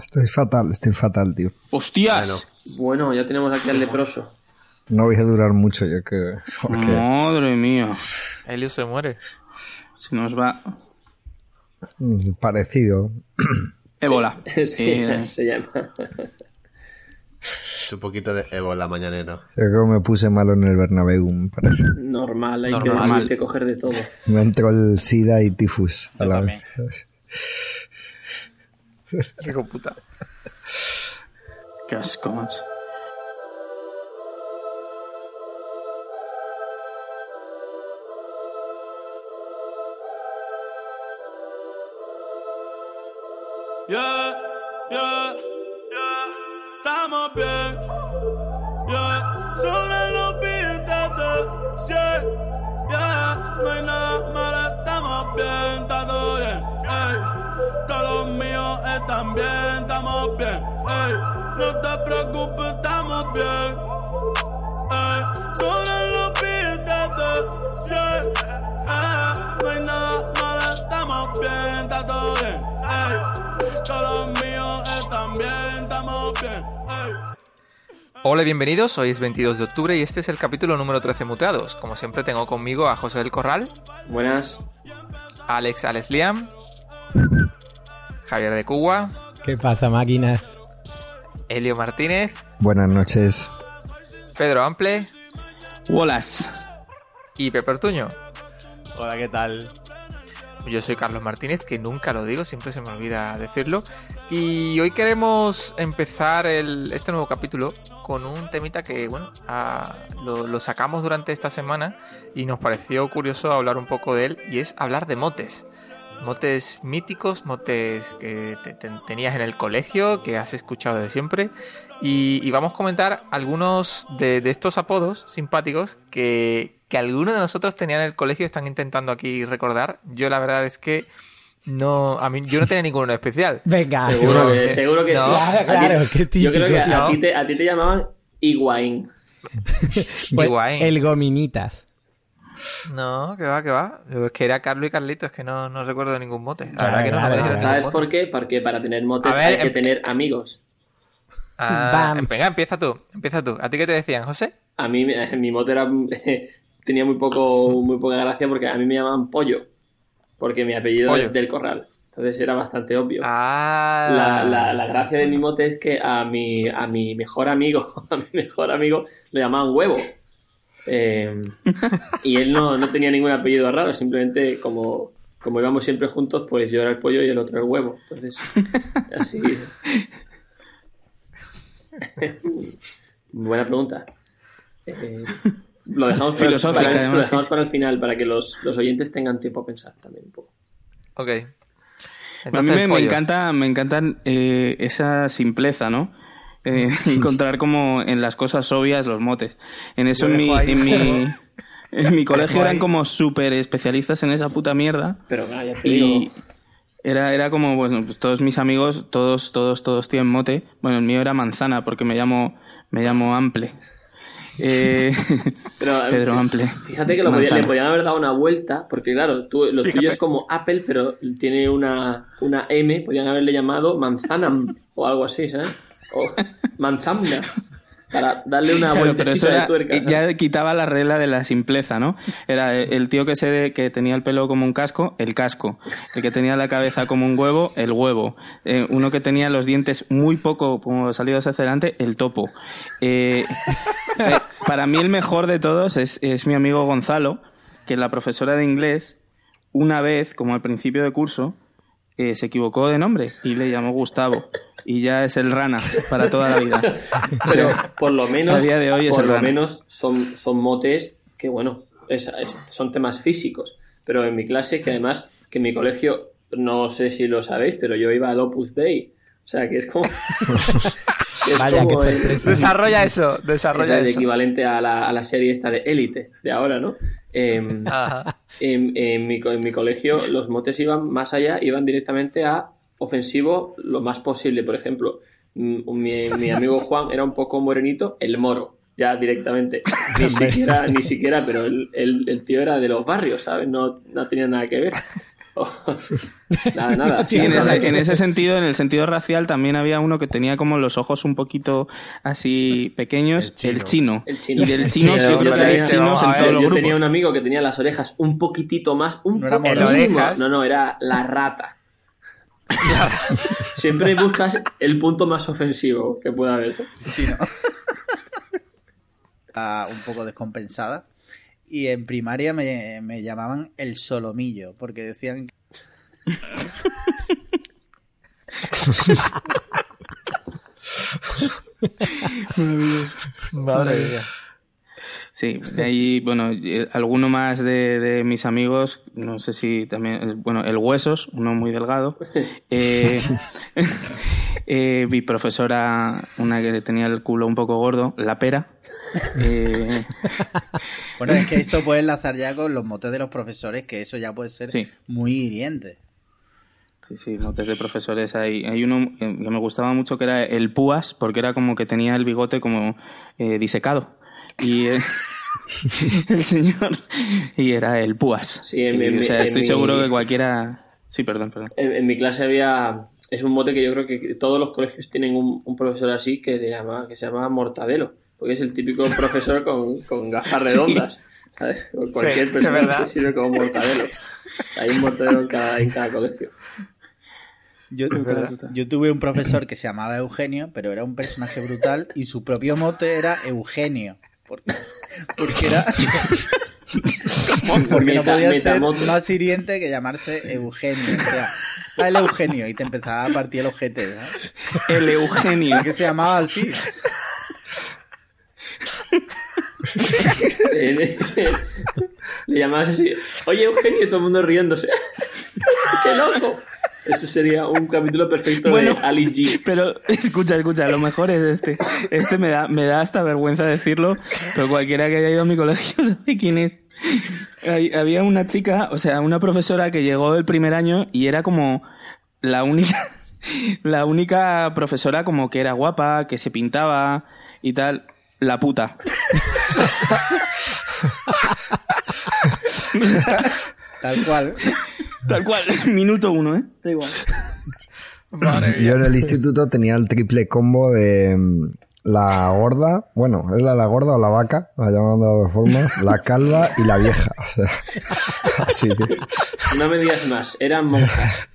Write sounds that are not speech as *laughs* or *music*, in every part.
Estoy fatal, estoy fatal, tío. ¡Hostias! Bueno, ya tenemos aquí al leproso. No voy a durar mucho, yo creo. porque- Madre mía. Helio se muere. Se nos va. Parecido. *clears throat* Ébola. *laughs* Sí, Eh, se llama. Es un poquito de ébola mañanero. Yo creo que me puse malo en el Bernabéu, me parece. Normal, hay que, Normal. que coger de todo. Me entró el SIDA y tifus a Yo la también. vez. *laughs* Hijo puta. Qué asco, macho. Yeah, yeah, estamos bien. Yeah, sobre los billetes de 100. Yeah, no hay nada malo, estamos bien, está bien, estamos bien. Ey, no te preocupes, estamos bien. Ey, sobre los billetes de 100. Eh, no hay nada malo, estamos bien, está todo bien. Ey, todos los míos están bien, estamos bien. Ey. Hola y bienvenidos, hoy es 22 de octubre y este es el capítulo número 13 muteados. Como siempre tengo conmigo a José del Corral, Buenas. Alex Alex Liam, Javier de Cuba, ¿Qué pasa, máquinas? Helio Martínez, Buenas noches. Pedro Ample Bolas. y Pepe Ortuño. Hola, ¿qué tal? Yo soy Carlos Martínez, que nunca lo digo, siempre se me olvida decirlo. Y hoy queremos empezar el- este nuevo capítulo con un temita que, bueno, lo, lo sacamos durante esta semana y nos pareció curioso hablar un poco de él, y es hablar de motes. Motes míticos, motes que te- te- tenías en el colegio, que has escuchado de siempre. Y, y vamos a comentar algunos de, de estos apodos simpáticos que, que algunos de nosotros tenían en el colegio y están intentando aquí recordar. Yo la verdad es que no, a mí yo no tenía ninguno especial. *laughs* Venga. Seguro que, seguro que no. sí. Claro, A ti- claro, qué típico. Yo creo que a, ti te, a ti te llamaban Higuaín. *laughs* Pues, Igual. el Gominitas. No, que va, que va. Es que era Carlos y Carlitos, es que no, no recuerdo ningún mote. La Claro, verdad que no, no. ¿Sabes por qué? Porque para tener motes ver, hay que em- tener amigos. Ah, venga, empieza tú, empieza tú. ¿A ti qué te decían, José? A mí me- *laughs* mi mote era, *laughs* tenía muy poco muy poca gracia porque a mí me llamaban Pollo. Porque mi apellido Pollo. es del Corral. Entonces era bastante obvio. Ah. La, la- la gracia de mi mote es que a mi, a mi mejor amigo, *laughs* a mi mejor amigo, le llamaban huevo. Eh, y él no, no tenía ningún apellido raro, simplemente como, como íbamos siempre juntos, pues yo era el pollo y el otro el huevo. Entonces, así. Buena pregunta. Eh, lo dejamos, para, Filosófica, para- lo además, dejamos sí. para el final, para que los, los oyentes tengan tiempo a pensar también un poco. Ok. a mí me, encanta, me encantan eh, esa simpleza, ¿no? Eh, *laughs* encontrar *laughs* como en las cosas obvias los motes. En eso en mi, en mi, *laughs* en mi colegio eran ahí- como súper especialistas en esa puta mierda. Pero ah, ya te digo, Y era, era como, bueno, pues todos mis amigos, todos, todos, todos tienen mote. Bueno, el mío era manzana porque me llamo, me llamo Ample. Eh, Pero, Pedro Ample. Fíjate que lo podía- Manzana. le podían haber dado una vuelta, porque claro, tú, lo Fíjate. tuyo es como Apple, pero tiene una, una M, podían haberle llamado Manzanam o algo así, ¿sabes? O Manzamna, para darle una Claro, vuelta pero eso de era- tuerca. ya quitaba la regla de la simpleza, ¿no? Era el tío que se que tenía el pelo como un casco, el casco. El que tenía la cabeza como un huevo, el huevo. Eh, uno que tenía los dientes muy poco como salidos hacia adelante, el topo. Eh, eh, para mí el mejor de todos es, es mi amigo Gonzalo, que la profesora de inglés, una vez, como al principio de curso, eh, se equivocó de nombre y le llamó Gustavo. Y ya es el rana para toda la vida. *laughs* Pero por lo menos, a día de hoy es por el lo rana. menos son, son motes que, bueno, es- es- son temas físicos. Pero en mi clase, que además, que en mi colegio, no sé si lo sabéis, pero yo iba al Opus Dei. O sea, que es como... *laughs* que es Vaya, como qué el- sorpresa. Desarrolla eso, es desarrolla el eso. equivalente a la, a la serie esta de Élite de ahora, ¿no? Em, Ajá. en, en mi, en mi colegio los motes iban más allá, iban directamente a ofensivo lo más posible. Por ejemplo, mm, mi, mi amigo Juan era un poco morenito, el moro, ya directamente. *laughs* Ni siquiera, ni siquiera, pero el, el- el tío era de los barrios, ¿sabes? No, no tenía nada que ver. *laughs* nada, nada. Sí, en ese, en ese sentido, en el sentido racial, también había uno que tenía como los ojos un poquito así pequeños, el chino. El chino. Y del chino Sí, yo creo que hay tenía- chinos en todos los Yo grupos. tenía un amigo que tenía las orejas un poquitito más, un No. ¿Orejas? No, no, era la rata. *laughs* Siempre buscas el punto más ofensivo que pueda haber. Está *laughs* un poco descompensada. Y en primaria me, me llamaban el solomillo, porque decían *laughs* Madre mía. Sí, de ahí, bueno, eh, alguno más de, de mis amigos, no sé si también, eh, bueno, el Huesos, uno muy delgado. *laughs* Eh, *laughs* eh, mi profesora, una que tenía el culo un poco gordo, la pera. Eh, *laughs* Bueno, es que esto puede enlazar ya con los motes de los profesores, que eso ya puede ser Sí. muy hiriente. Sí, sí, motes de profesores. Hay, hay uno que me gustaba mucho que era el Púas, porque era como que tenía el bigote como eh, disecado. Y eh, *laughs* el señor. Y era el Púas. Sí, en Y, mi- o sea, estoy seguro que cualquiera. Sí, perdón, perdón. En, en mi clase había. Es un mote que yo creo que todos los colegios tienen un, un profesor así que, se llama, que se llama Mortadelo. Porque es el típico *laughs* profesor con, con gafas redondas. ¿Sabes? O Cualquier Sí, persona que sirve como Mortadelo. Hay un Mortadelo en cada, en cada colegio. Yo, yo tuve un profesor que se llamaba Eugenio, pero era un personaje brutal y su propio mote era Eugenio. Porque, porque era. *laughs* Porque no Meta- podía ser metamote. más hiriente que llamarse Eugenio. O sea, el Eugenio y te empezaba a partir el ojete. El Eugenio. ¿Por qué se llamaba así? Le llamabas así, oye Eugenio, y todo el mundo riéndose. *laughs* ¡Qué loco! Eso sería un capítulo perfecto Bueno. de Ali G. Pero escucha, escucha, lo mejor es este. Este me da, me da hasta vergüenza decirlo, pero cualquiera que haya ido a mi colegio *laughs* sabe quién es. Hay- Había una chica, o sea, una profesora que llegó el primer año y era como la única, *laughs* la única profesora como que era guapa, que se pintaba y tal. La puta. *laughs* Tal cual. *laughs* Tal cual, minuto uno, ¿eh? Da igual. Yo en el instituto tenía el triple combo de mm, la gorda, bueno, es la, la gorda o la vaca, la llamaban de las dos formas, la calva y la vieja. O sea, *laughs* así que, No me digas más, eran monjas.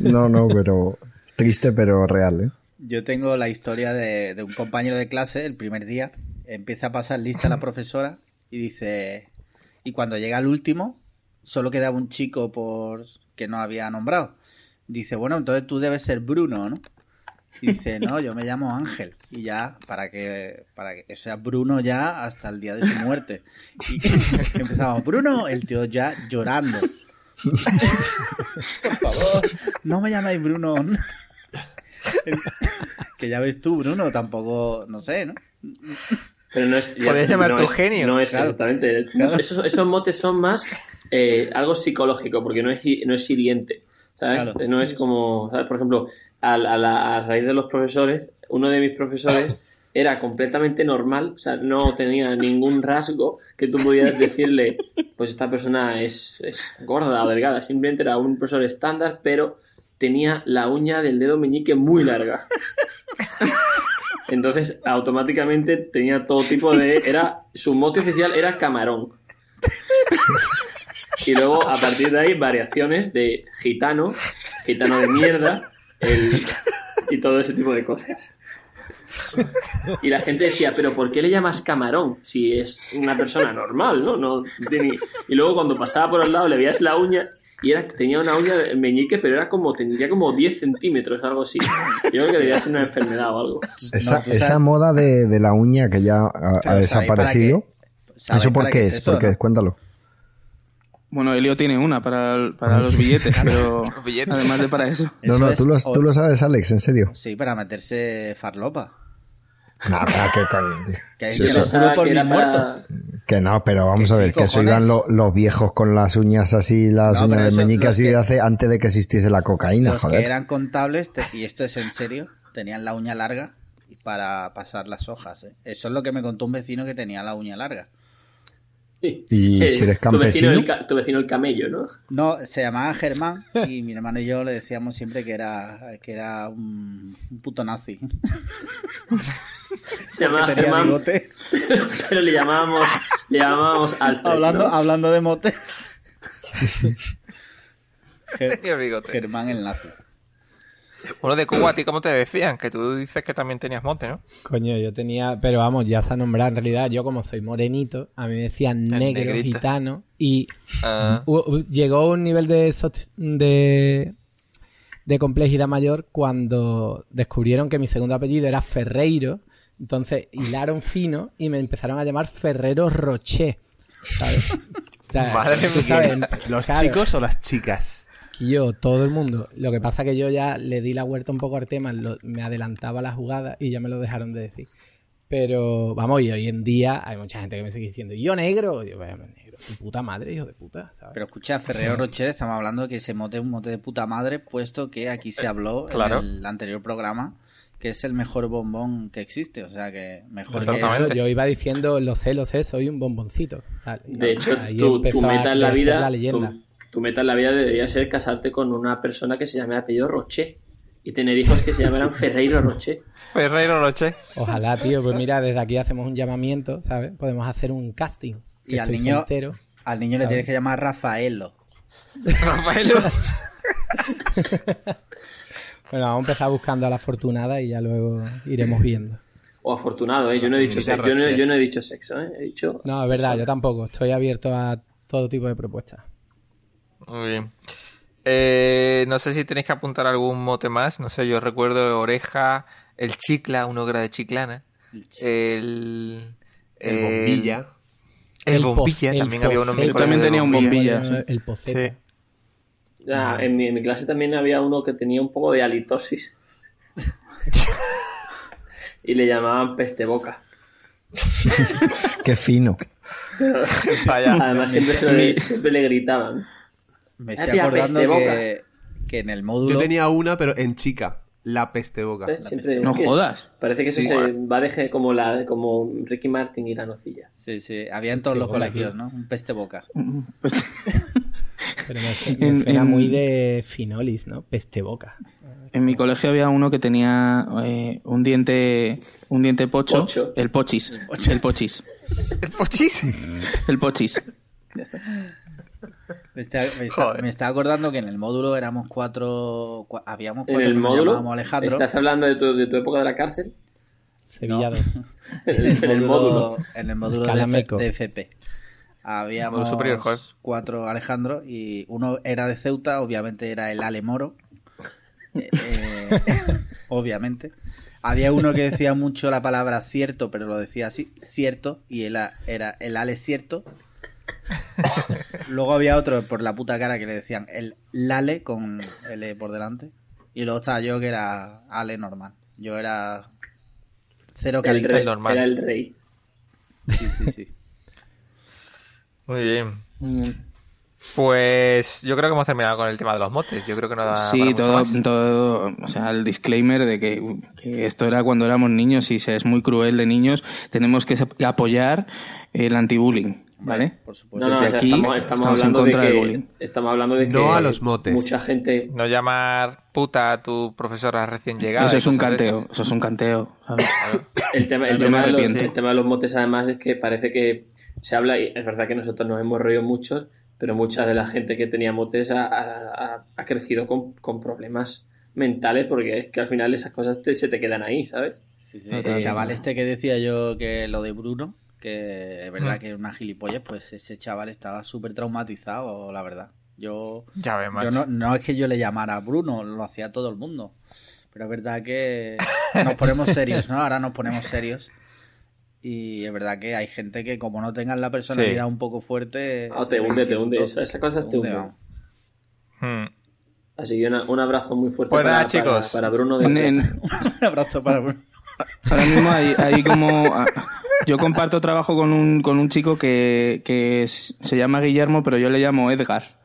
no, no, pero triste pero real, ¿eh? Yo tengo la historia de, de un compañero de clase el primer día. Empieza a pasar lista la profesora y dice. Y cuando llega el último, solo quedaba un chico por que no había nombrado. Dice, bueno, entonces tú debes ser Bruno, ¿no? Y dice, no, yo me llamo Ángel. Y ya, para que, para que sea Bruno ya hasta el día de su muerte. Y *laughs* empezamos, Bruno, el tío ya llorando. *laughs* Por favor, no me llaméis Bruno. *laughs* Que ya ves tú, Bruno, tampoco, no sé, ¿no? Pero no es. Podrías no llamarte es- Eugenio. No es Claro. exactamente. Claro. Esos, esos motes son más eh, algo psicológico, porque no es, no es hiriente. ¿sabes? Claro. No es como. ¿sabes? Por ejemplo, a, a la- a raíz de los profesores, uno de mis profesores era completamente normal, o sea, no tenía ningún rasgo que tú pudieras decirle, pues esta persona es, es gorda o delgada. Simplemente era un profesor estándar, pero tenía la uña del dedo meñique muy larga. *laughs* Entonces, automáticamente tenía todo tipo de. Era. Su mote oficial era camarón. Y luego, a partir de ahí, variaciones de gitano, gitano de mierda, el- y todo ese tipo de cosas. Y la gente decía, ¿pero por qué le llamas camarón? Si es una persona normal, ¿no? no tiene- Y luego, cuando pasaba por al lado, le veías la uña. Y era, tenía una uña de meñique, pero era como, tendría como 10 centímetros, algo así. Yo creo que debía ser una enfermedad o algo. Esa, No, esa moda de, de la uña que ya ha, ha Claro, ¿sabéis desaparecido. ¿Eso por qué es? eso, ¿Por qué no? es? Cuéntalo. Bueno, Elio tiene una para, para los billetes, pero Los billetes. además de para eso. No, no, tú lo, tú lo sabes, Alex, en serio. Sí, para meterse farlopa. *laughs* Qué coño, tío. Que, Sí, que que para- muertos. Que no, pero vamos Que a sí, ver, que eso iban lo- los viejos con las uñas así, las No, uñas de meñique así que- de hace antes de que existiese la cocaína, Los joder. que eran contables, te- y esto es en serio, tenían la uña larga y para pasar las hojas. ¿eh? Eso es lo que me contó un vecino que tenía la uña larga. Y si eres tu, vecino campesino. el, tu vecino el camello, ¿no? No, se llamaba Germán y mi hermano y yo le decíamos siempre que era, que era un, un puto nazi. *laughs* Se llamaba Germán, bigote. pero, *laughs* pero le llamábamos, le llamábamos Alfred, Hablando, ¿no? hablando de motes. *laughs* Ger- Tenía bigote. Germán el nazi. Bueno, de Cuba, ¿a ti cómo te decían? Que tú dices que también tenías monte, ¿no? Coño, yo tenía, pero vamos, ya se ha nombrado en realidad, yo como soy morenito, a mí me decían negro, gitano, y Ah. llegó un nivel de, de, de complejidad mayor cuando descubrieron que mi segundo apellido era Ferreiro, entonces hilaron fino y me empezaron a llamar Ferrero Rocher, ¿sabes? O sea, Madre mía. ¿Los claro, chicos o las chicas? Que yo, todo el mundo. Lo que pasa que yo ya le di la vuelta un poco al tema, lo- me adelantaba la jugada y ya me lo dejaron de decir. Pero vamos, y hoy en día hay mucha gente que me sigue diciendo, ¿y yo negro? Yo, vaya, negro, tu puta madre, hijo de puta, ¿sabes? Pero escucha, Ferrero Rocher, estamos hablando de que ese mote es un mote de puta madre, puesto que aquí se habló Claro. en el anterior programa que es el mejor bombón que existe. O sea que mejor que. Eso, yo iba diciendo, lo sé, lo sé, soy un bomboncito. tal. De hecho, tu, empezó tu a meta en la vida, la leyenda. tu, tu meta en la vida debería ser casarte con una persona que se llame apellido Roche y tener hijos que se llamaran Ferreiro Roche. *laughs* Ferreiro Roche. Ojalá, tío, pues mira, desde aquí hacemos un llamamiento, ¿sabes? Podemos hacer un casting. que Y al estoy niño, soltero. al niño le tienes que llamar Rafaelo. Rafaelo. *laughs* Bueno, vamos a empezar buscando a la afortunada y ya luego iremos viendo. O afortunado, ¿eh? Yo no he dicho sexo, yo no, Roche. yo no he dicho sexo, ¿eh? He dicho... No, es verdad, yo tampoco. Estoy abierto a todo tipo de propuestas. Muy bien. Eh, no sé si tenéis que apuntar algún mote más. No sé, yo recuerdo oreja, el chicla, uno que era de chiclana. El. El bombilla. El, bombilla, el también había uno en mi Yo también tenía un bombilla. El, el poceta. Sí. Ya, en, mi, en mi clase también había uno que tenía un poco de halitosis. *laughs* y le llamaban peste boca. Qué fino. Vaya. *laughs* Además siempre, se le, siempre le gritaban. Me Hacía estoy acordando que, que en el módulo. Yo tenía una, pero en chica. La peste boca. No es que jodas. Parece que Sí. eso se va de ge- como, la, como Ricky Martin y la nocilla. Sí, sí, había en todos los colegios, ¿no? Un peste boca. Pues- *laughs* Pero me, su- me En- suena en- muy de Finolis, ¿no? Peste boca. En mi colegio había uno que tenía eh, un diente un diente pocho, Pocho. el pochis, el pochis, El pochis. *laughs* el pochis. Me está, me, está- Joder. me está acordando que en el módulo éramos cuatro. cua- habíamos En cuatro el que nos módulo, Alejandro. ¿estás hablando de tu, de tu época de la cárcel? Sevilla No. 2. *laughs* En el, en el módulo. en el módulo de, FP. Habíamos Módulo superior, joder. cuatro Alejandro y uno era de Ceuta, obviamente era el Ale Moro. Eh, eh, *laughs* obviamente. Había uno que decía mucho la palabra cierto, pero lo decía así, cierto, y él a- era el Ale cierto. *laughs* Luego había otro por la puta cara que le decían el Lale con L por delante. Y luego estaba yo que era Ale normal. Yo era cero El rey, normal. Era el rey. Sí, sí, sí. Muy bien. Pues yo creo que hemos terminado con el tema de los motes. Yo creo que no da Sí, para mucho todo, más. todo, o sea, el disclaimer de que, que esto era cuando éramos niños y se es muy cruel de niños, tenemos que apoyar el anti-bullying, ¿vale? Por supuesto. No, no, Desde o sea, aquí estamos, estamos estamos en hablando de contra del bullying. que estamos hablando de que No a los motes. mucha gente No llamar puta a tu profesora recién llegada. Eso es un canteo, eso es un canteo, ¿sabes? el tema, el tema de los, el tema de los motes además es que parece que se habla y es verdad que nosotros nos hemos reído mucho, pero mucha de la gente que tenía motes ha, ha- ha crecido con, con problemas mentales porque es que al final esas cosas te- se te quedan ahí, ¿sabes? Sí, sí. No, El claro. chaval este que decía yo que lo de Bruno, que es Mm. verdad que era una gilipollas, pues ese chaval estaba súper traumatizado, la verdad. Yo, Ya ves, macho. yo no, no es que yo le llamara a Bruno, lo hacía todo el mundo. Pero es verdad que nos ponemos serios, ¿no? Ahora nos ponemos serios. Y es verdad que hay gente que como no tengan la personalidad Sí. un poco fuerte... Ah, te hunde, te hunde, esa- esas cosas te hunden. vamos. Hmm. Así que una- un abrazo muy fuerte Pues para, nada, chicos. para, para Bruno de *laughs* Un abrazo para Bruno. ahora mismo hay, hay como... Yo comparto trabajo con un, con un chico que, que se llama Guillermo, pero yo le llamo Edgar.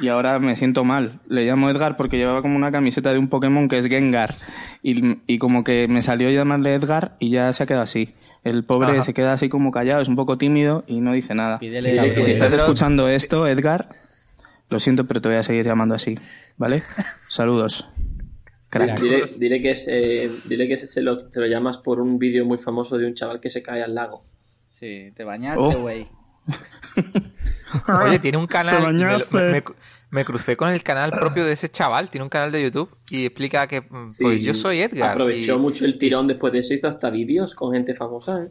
Y ahora me siento mal. Le llamo Edgar porque llevaba como una camiseta de un Pokémon que es Gengar. Y, y como que me salió llamarle Edgar y ya se ha quedado así. El pobre Ajá. se queda así como callado, es un poco tímido y no dice nada. Pídele- que Si estás escuchando esto, Edgar, lo siento, pero te voy a seguir llamando así, ¿vale? *laughs* Saludos. Crack. Dile, dile que, es, eh, dile que se lo, te lo llamas por un vídeo muy famoso de un chaval que se cae al lago. Sí, te bañaste, Oh. güey. *laughs* Oye, tiene un canal. Te Me, bañaste. me- me- me crucé con el canal propio de ese chaval. Tiene un canal de YouTube y explica que, mm, Sí, pues yo soy Edgar. Aprovechó y- mucho el tirón después de eso, hizo hasta vídeos con gente famosa. ¿eh?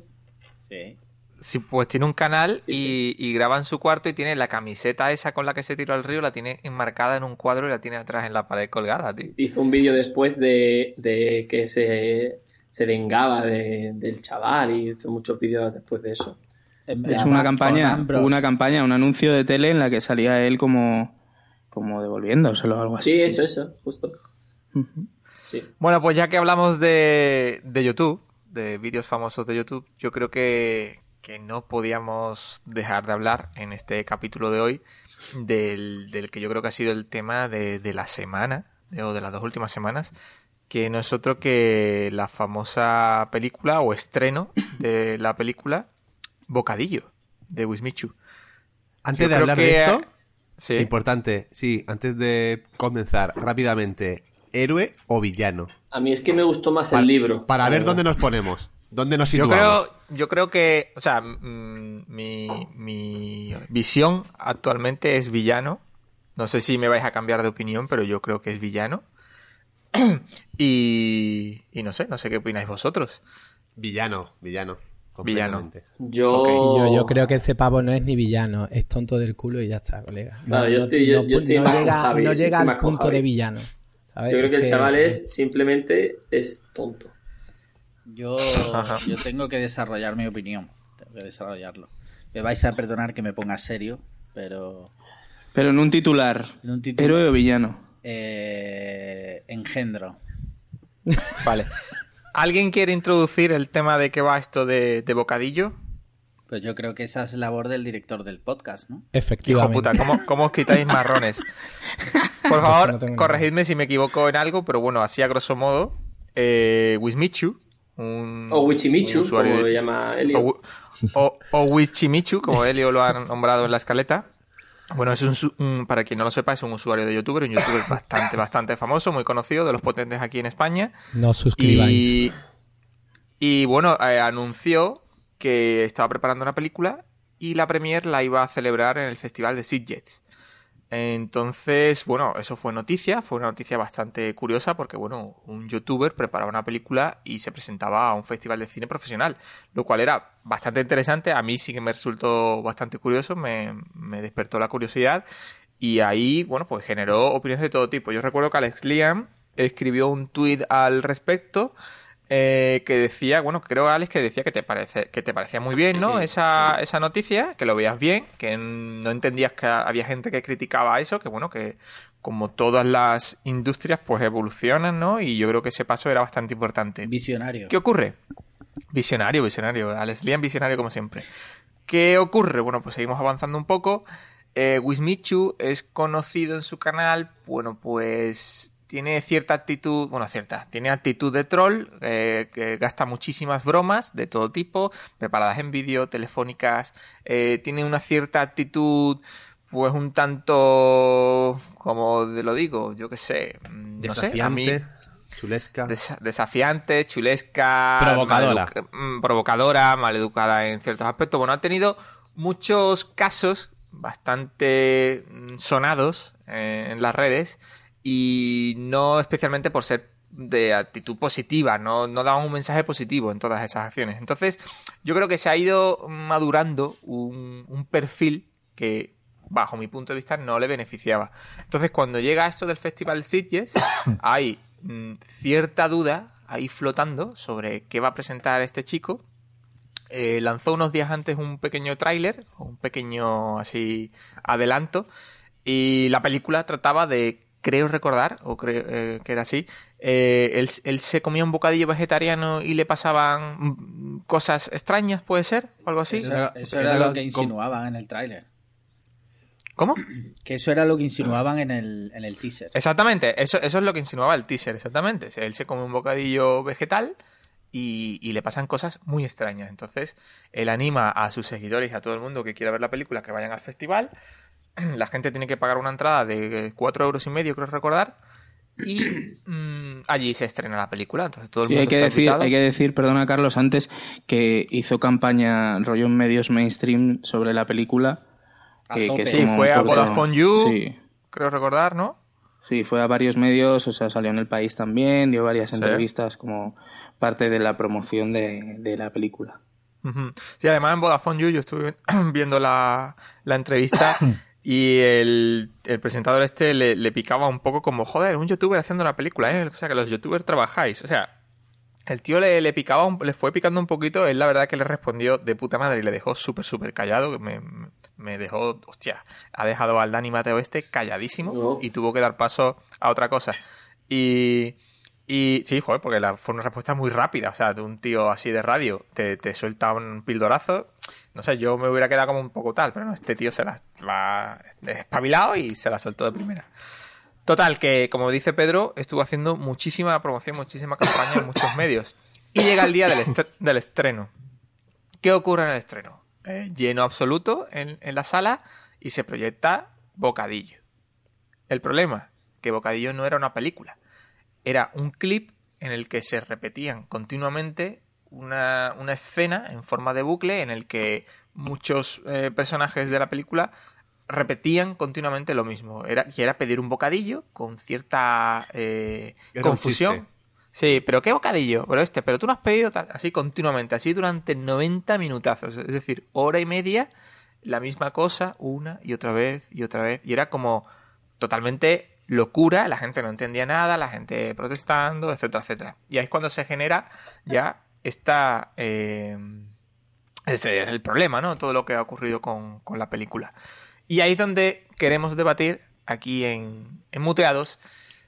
Sí. Sí, pues tiene un canal Sí, y, y graba en su cuarto y tiene la camiseta esa con la que se tiró al río, la tiene enmarcada en un cuadro y la tiene atrás en la pared colgada, tío. Hizo un vídeo después de, de que se, se vengaba de- del chaval y hizo muchos vídeos después de eso. De hecho, una campaña, hubo una campaña, un anuncio de tele en la que salía él como, como devolviéndoselo o algo así. Sí, eso, eso, justo. Sí. Bueno, pues ya que hablamos de, de YouTube, de vídeos famosos de YouTube, yo creo que, que no podíamos dejar de hablar en este capítulo de hoy del, del que yo creo que ha sido el tema de, de la semana, de- o de las dos últimas semanas, que no es otro que la famosa película o estreno de la película Bocadillo, de Wismichu. Antes Yo de hablar que- de esto, Sí. importante, sí, antes de comenzar rápidamente, ¿héroe o villano? A mí es que me gustó más el libro. Para ver dónde nos ponemos, dónde nos Yo situamos. creo, yo creo que, o sea, mi, mi visión actualmente es villano. No sé si me vais a cambiar de opinión, pero yo creo que es villano. *clears throat* y, y no sé, no sé qué opináis vosotros. Villano, villano. Villano. Yo... Yo, yo creo que ese pavo no es ni villano, es tonto del culo y ya está, colega. No, Claro, yo no- estoy- yo- no- yo estoy no más con llega, Javi, no yo llega estoy más al punto Javi. de villano. ¿sabes? Yo creo que el Es chaval es simplemente es tonto. Yo, yo tengo que desarrollar mi opinión. Tengo que desarrollarlo. Me vais a perdonar que me ponga serio, pero Pero en un titular, en un título héroe o villano. eh, engendro. *laughs* Vale. ¿Alguien quiere introducir el tema de qué va esto de, de bocadillo? Pues yo creo que esa es labor del director del podcast, ¿no? Hijo Efectivamente. puta, ¿cómo, cómo os quitáis marrones? *laughs* Por favor, no corregidme si me equivoco en algo, pero bueno, así a grosso modo, eh, Wismichu, un, O Wichimichu, un usuario como de- lo llama Elio. o, o, o Wichimichu, como Elio lo ha nombrado en la escaleta. Bueno, es un, para quien no lo sepa, es un usuario de youtuber, un youtuber *coughs* bastante, bastante famoso, muy conocido, de los potentes aquí en España. No os suscribáis. Y, y bueno, eh, anunció que estaba preparando una película y la premier la iba a celebrar en el festival de Sitges. Entonces, bueno, eso fue noticia, fue una noticia bastante curiosa porque, bueno, un youtuber preparaba una película y se presentaba a un festival de cine profesional, lo cual era bastante interesante, a mí sí que me resultó bastante curioso, me, despertó la curiosidad y ahí, bueno, pues generó opiniones de todo tipo. Yo recuerdo que Alex Liam escribió un tuit al respecto eh, que decía, bueno, creo Alex que decía que te parece, que te parecía muy bien, ¿no? Sí, esa, esa noticia, que lo veías bien, que no entendías que había gente que criticaba eso, que bueno, que como todas las industrias, pues evolucionan, ¿no? Y yo creo que ese paso era bastante importante. Visionario. ¿Qué ocurre? Visionario, visionario. Alex Liam, visionario como siempre. ¿Qué ocurre? Bueno, pues seguimos avanzando un poco. Eh, Wismichu es conocido en su canal, bueno, pues tiene cierta actitud, bueno, cierta, tiene actitud de troll, eh, que gasta muchísimas bromas de todo tipo, preparadas en vídeo, telefónicas, eh, tiene una cierta actitud, pues un tanto, como te lo digo, yo qué sé, mm, no sé, a mí- Desafiante, chulesca. Desa- desafiante, chulesca, Provocadora. mm, provocadora, maleducada en ciertos aspectos. Bueno, ha tenido muchos casos bastante mm, sonados eh, en las redes y no especialmente por ser de actitud positiva, no, no daban un mensaje positivo en todas esas acciones. Entonces, yo creo que se ha ido madurando un, un perfil que, bajo mi punto de vista, no le beneficiaba. Entonces, cuando llega esto del Festival Sitges, *coughs* hay mm, cierta duda ahí flotando sobre qué va a presentar este chico. Eh, lanzó unos días antes un pequeño tráiler, un pequeño así adelanto, y la película trataba de, creo recordar, o creo eh, que era así, eh, él, él se comía un bocadillo vegetariano y le pasaban cosas extrañas, ¿puede ser? ¿O algo así? Eso, Era- eso era era la- lo que insinuaban en el tráiler. ¿Cómo? Que eso era lo que insinuaban en el, en el teaser. Exactamente, eso, eso es lo que insinuaba el teaser, exactamente. Él se come un bocadillo vegetal y, y le pasan cosas muy extrañas. Entonces, él anima a sus seguidores y a todo el mundo que quiera ver la película que vayan al festival. *clears throat* La gente tiene que pagar una entrada de 4 euros y medio, creo recordar. Y *clears throat* mm, allí se estrena la película. Entonces todo el Y mundo hay que, está decir, invitado. hay que decir, perdona Carlos, antes que hizo campaña rollo en medios mainstream sobre la película. Que, Sí, como fue a Vodafone You, Sí, creo recordar, ¿no? sí, fue a varios medios, o sea, salió en el país también, dio varias Sí. entrevistas como parte de la promoción de, de la película. Sí, además en Vodafone You yo estuve *clears throat* viendo la, la entrevista *coughs* y el, el presentador este le, le picaba un poco como, joder, un youtuber haciendo una película, ¿eh? O sea, que los youtubers trabajáis. O sea, el tío le, le picaba, un- le fue picando un poquito, él la verdad que le respondió de puta madre y le dejó súper, súper callado, que me, me dejó, hostia, ha dejado al Dani Mateo este calladísimo No. y tuvo que dar paso a otra cosa. Y, y sí, joder, porque la, fue una respuesta muy rápida. O sea, de un tío así de radio te, te suelta un pildorazo. No sé, yo me hubiera quedado como un poco tal, pero no, este tío se la va espabilado y se la soltó de primera. Total, que como dice Pedro, estuvo haciendo muchísima promoción, muchísima campaña en muchos medios. Y llega el día del, del estreno. ¿Qué ocurre en el estreno? Eh, lleno absoluto en, en la sala y se proyecta Bocadillo. El problema, que Bocadillo no era una película. Era un clip en el que se repetían continuamente una, una escena en forma de bucle en el que muchos eh, personajes de la película repetían continuamente lo mismo. Era, y era pedir un bocadillo con cierta eh, confusión. Sí, pero ¿qué bocadillo? Pero este, pero tú no has pedido tal, así continuamente, así durante 90 minutazos, es decir, hora y media, la misma cosa, una y otra vez y otra vez, y era como totalmente locura, la gente no entendía nada, la gente protestando, etcétera, etcétera. Y ahí es cuando se genera ya esta... eh, ese es el problema, ¿no? Todo lo que ha ocurrido con, con la película. Y ahí es donde queremos debatir, aquí en, en Muteados,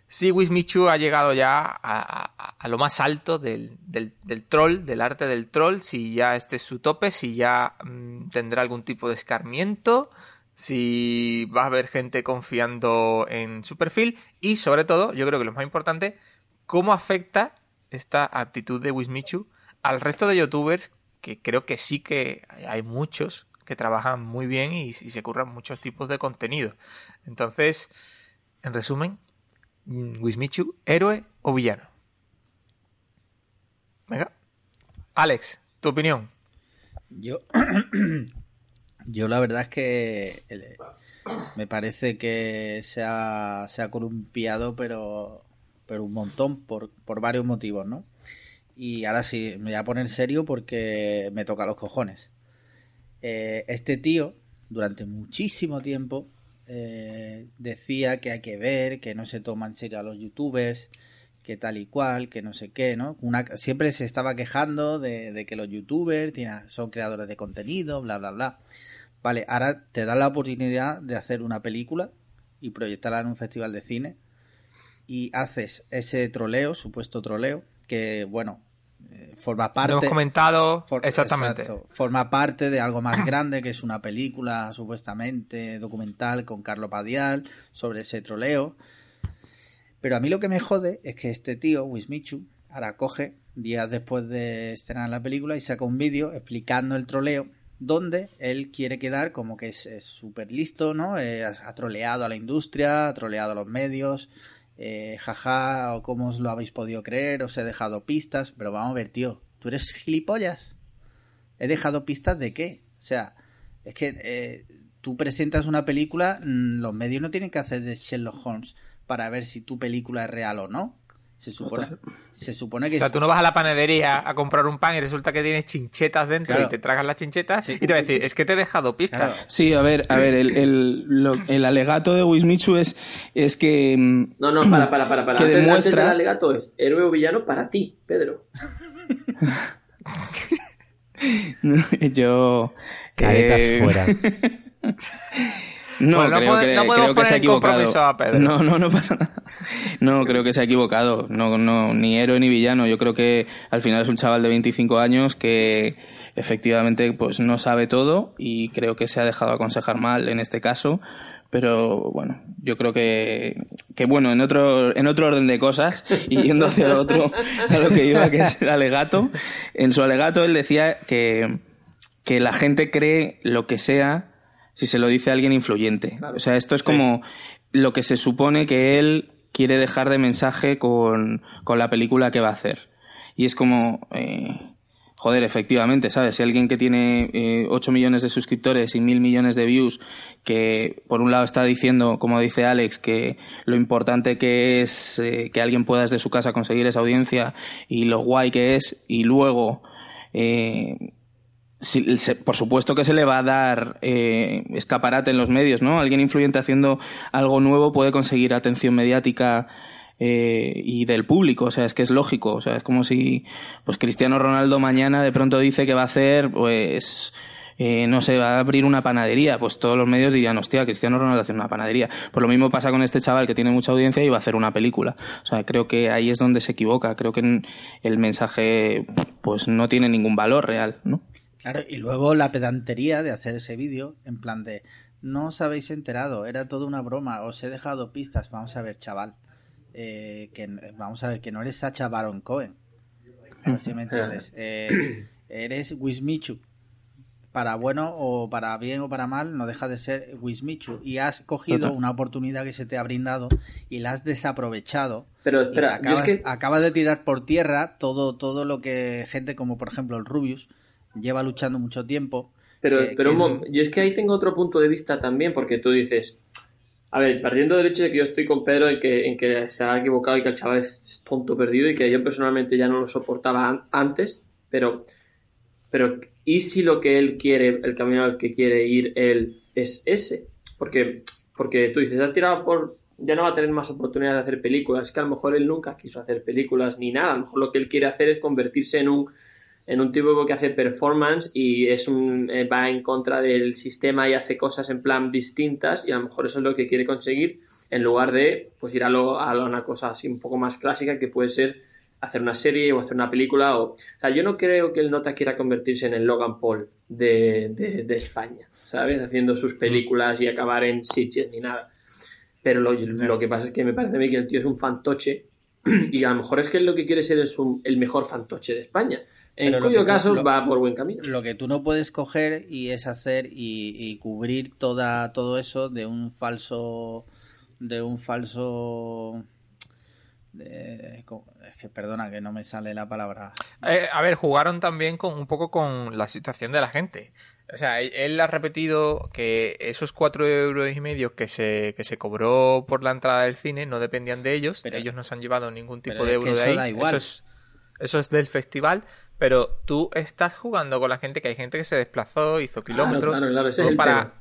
si Wismichu ha llegado ya a, a- a lo más alto del, del- del troll, del arte del troll, si ya este es su tope, si ya mm, tendrá algún tipo de escarmiento, si va a haber gente confiando en su perfil y sobre todo, yo creo que lo más importante, cómo afecta esta actitud de Wismichu al resto de youtubers que creo que sí que hay muchos que trabajan muy bien y, se curran muchos tipos de contenido. Entonces, en resumen, mm, Wismichu, héroe o villano. Venga. Alex, tu opinión. Yo, *coughs* yo la verdad es que me parece que se ha, se ha columpiado, pero, pero un montón, por, por varios motivos, ¿no? Y ahora sí, me voy a poner serio porque me toca los cojones. Eh, este tío, durante muchísimo tiempo, eh, decía que hay que ver, que no se toma en serio a los youtubers, que tal y cual, que no sé qué, ¿no? Siempre se estaba quejando de, de que los youtubers tienen- son creadores de contenido, bla, bla, bla. Vale, ahora te dan la oportunidad de hacer una película y proyectarla en un festival de cine y haces ese troleo, supuesto troleo, que, bueno, eh, forma Lo parte... hemos comentado For- exactamente. exacto. Forma parte de algo más grande que es una película supuestamente documental con Carlo Padial sobre ese troleo. Pero a mí lo que me jode es que este tío, Wismichu, ahora coge días después de estrenar la película y saca un vídeo explicando el troleo donde él quiere quedar como que es súper listo, ¿no? Eh, ha troleado a la industria, ha troleado a los medios, eh, jaja, o cómo os lo habéis podido creer, os he dejado pistas, pero vamos a ver, tío, ¿tú eres gilipollas? ¿He dejado pistas de qué? O sea, es que eh, tú presentas una película, mm, los medios no tienen que hacer de Sherlock Holmes para ver si tu película es real o no. Se supone, se supone que... O sea, tú no vas a la panadería a comprar un pan y resulta que tienes chinchetas dentro Claro. y te tragas las chinchetas Sí. y te va a decir, es que te he dejado pistas. Claro. Sí, a ver, a ver, el, el, lo- el alegato de Wismichu es, es que... mm, No, no, para, para, para. para. Que antes, antes demuestra- del alegato es héroe o villano para ti, Pedro. *laughs* yo... *laughs* Caretas eh, fuera. *laughs* No, creo, que, no creo que se ha equivocado. compromiso a Pedro. No, no, no pasa nada. No, creo que se ha equivocado. No, no, ni héroe ni villano. Yo creo que al final es un chaval de 25 años que efectivamente pues no sabe todo y creo que se ha dejado aconsejar mal en este caso pero bueno, yo creo que, que bueno, en otro, en otro orden de cosas, y yendo hacia lo otro, a lo que iba, que es el alegato, en su alegato él decía que, que la gente cree lo que sea si se lo dice a alguien influyente. O sea, esto es como lo que se supone que él quiere dejar de mensaje con, con la película que va a hacer. Y es como, eh, joder, efectivamente, ¿sabes? Si alguien que tiene eh, 8 millones de suscriptores y mil millones de views, que por un lado está diciendo, como dice Alex, que lo importante que es eh, que alguien pueda desde su casa conseguir esa audiencia y lo guay que es, y luego, eh, se- por supuesto que se le va a dar eh, escaparate en los medios, ¿no? Alguien influyente haciendo algo nuevo puede conseguir atención mediática eh, y del público, o sea, es que es lógico, o sea, es como si pues Cristiano Ronaldo mañana de pronto dice que va a hacer, pues, eh, no sé, va a abrir una panadería, pues todos los medios dirían, hostia, Cristiano Ronaldo hace una panadería. Pues lo mismo pasa con este chaval que tiene mucha audiencia y va a hacer una película. O sea, creo que ahí es donde se equivoca, creo que el mensaje, pues, no tiene ningún valor real, ¿no? Claro, y luego la pedantería de hacer ese vídeo, en plan de, no os habéis enterado, era todo una broma, os he dejado pistas, vamos a ver, chaval, eh, que vamos a ver, que no eres Sacha Baron Cohen, a ver si me *laughs* entiendes, Eh, eres Wismichu, para bueno o para bien o para mal, no deja de ser Wismichu, y has cogido Total. una oportunidad que se te ha brindado y la has desaprovechado. Pero espera, es acabas, que acabas de tirar por tierra todo, todo lo que gente como por ejemplo el Rubius lleva luchando mucho tiempo. Pero, que- pero que- mom- yo es que ahí tengo otro punto de vista también, porque tú dices, a ver, partiendo del hecho de que yo estoy con Pedro en que, en que se ha equivocado y que el chaval es tonto perdido y que yo personalmente ya no lo soportaba an- antes, pero, pero ¿y si lo que él quiere, el camino al que quiere ir él es ese? Porque, porque tú dices, ha tirado por, ya no va a tener más oportunidades de hacer películas, es que a lo mejor él nunca quiso hacer películas ni nada, a lo mejor lo que él quiere hacer es convertirse en un en un tipo que hace performance y es un eh, va en contra del sistema y hace cosas en plan distintas y a lo mejor eso es lo que quiere conseguir en lugar de pues ir a, lo, a una cosa así un poco más clásica que puede ser hacer una serie o hacer una película o, o sea yo no creo que el Nota quiera convertirse en el Logan Paul de, de, de España sabes haciendo sus películas y acabar en Sitges ni nada. Pero lo, lo que pasa es que me parece a mí que el tío es un fantoche *clears throat* y a lo mejor es que él lo que quiere ser es un- el mejor fantoche de España en Pero cuyo que tú- caso lo- va por buen camino. Lo que tú no puedes coger y es hacer y, y cubrir toda todo eso de un falso de un falso de- es que perdona que no me sale la palabra Eh, a ver, jugaron también con un poco con la situación de la gente. O sea, él, ha repetido que esos cuatro euros y medio que se, que se cobró por la entrada del cine no dependían de ellos. Pero- ellos no se han llevado ningún tipo de es euro que de eso ahí. da igual. Eso es, eso es del festival. Pero tú estás jugando con la gente, que hay gente que se desplazó, hizo kilómetros claro, claro, ese todo es para,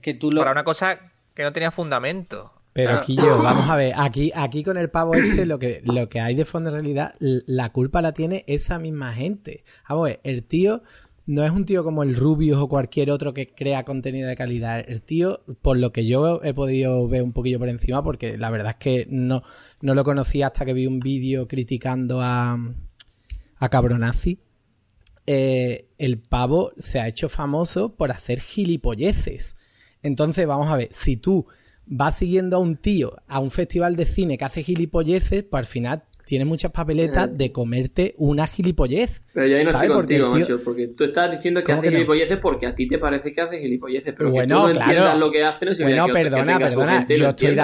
que tú lo para una cosa que no tenía fundamento. Pero Claro. aquí yo, *laughs* vamos a ver, aquí, aquí con el pavo este lo que, lo que hay de fondo en realidad, la culpa la tiene esa misma gente. Vamos a ver, el tío no es un tío como el Rubius o cualquier otro que crea contenido de calidad. El tío, por lo que yo he podido ver un poquillo por encima, porque la verdad es que no, no lo conocía hasta que vi un vídeo criticando a, a Cabronazi. eh, el pavo se ha hecho famoso por hacer gilipolleces. Entonces, vamos a ver, si tú vas siguiendo a un tío a un festival de cine que hace gilipolleces, pues al final tienes muchas papeletas de comerte una gilipollez. Pero yo ahí no estoy Porque contigo, tío- macho, porque tú estás diciendo que ¿Cómo hace que no? gilipolleces porque a ti te parece que hace gilipolleces, pero que Bueno, tú no claro. entiendas lo que hace no significa Bueno, que, que perdona, perdona. gente Yo estoy,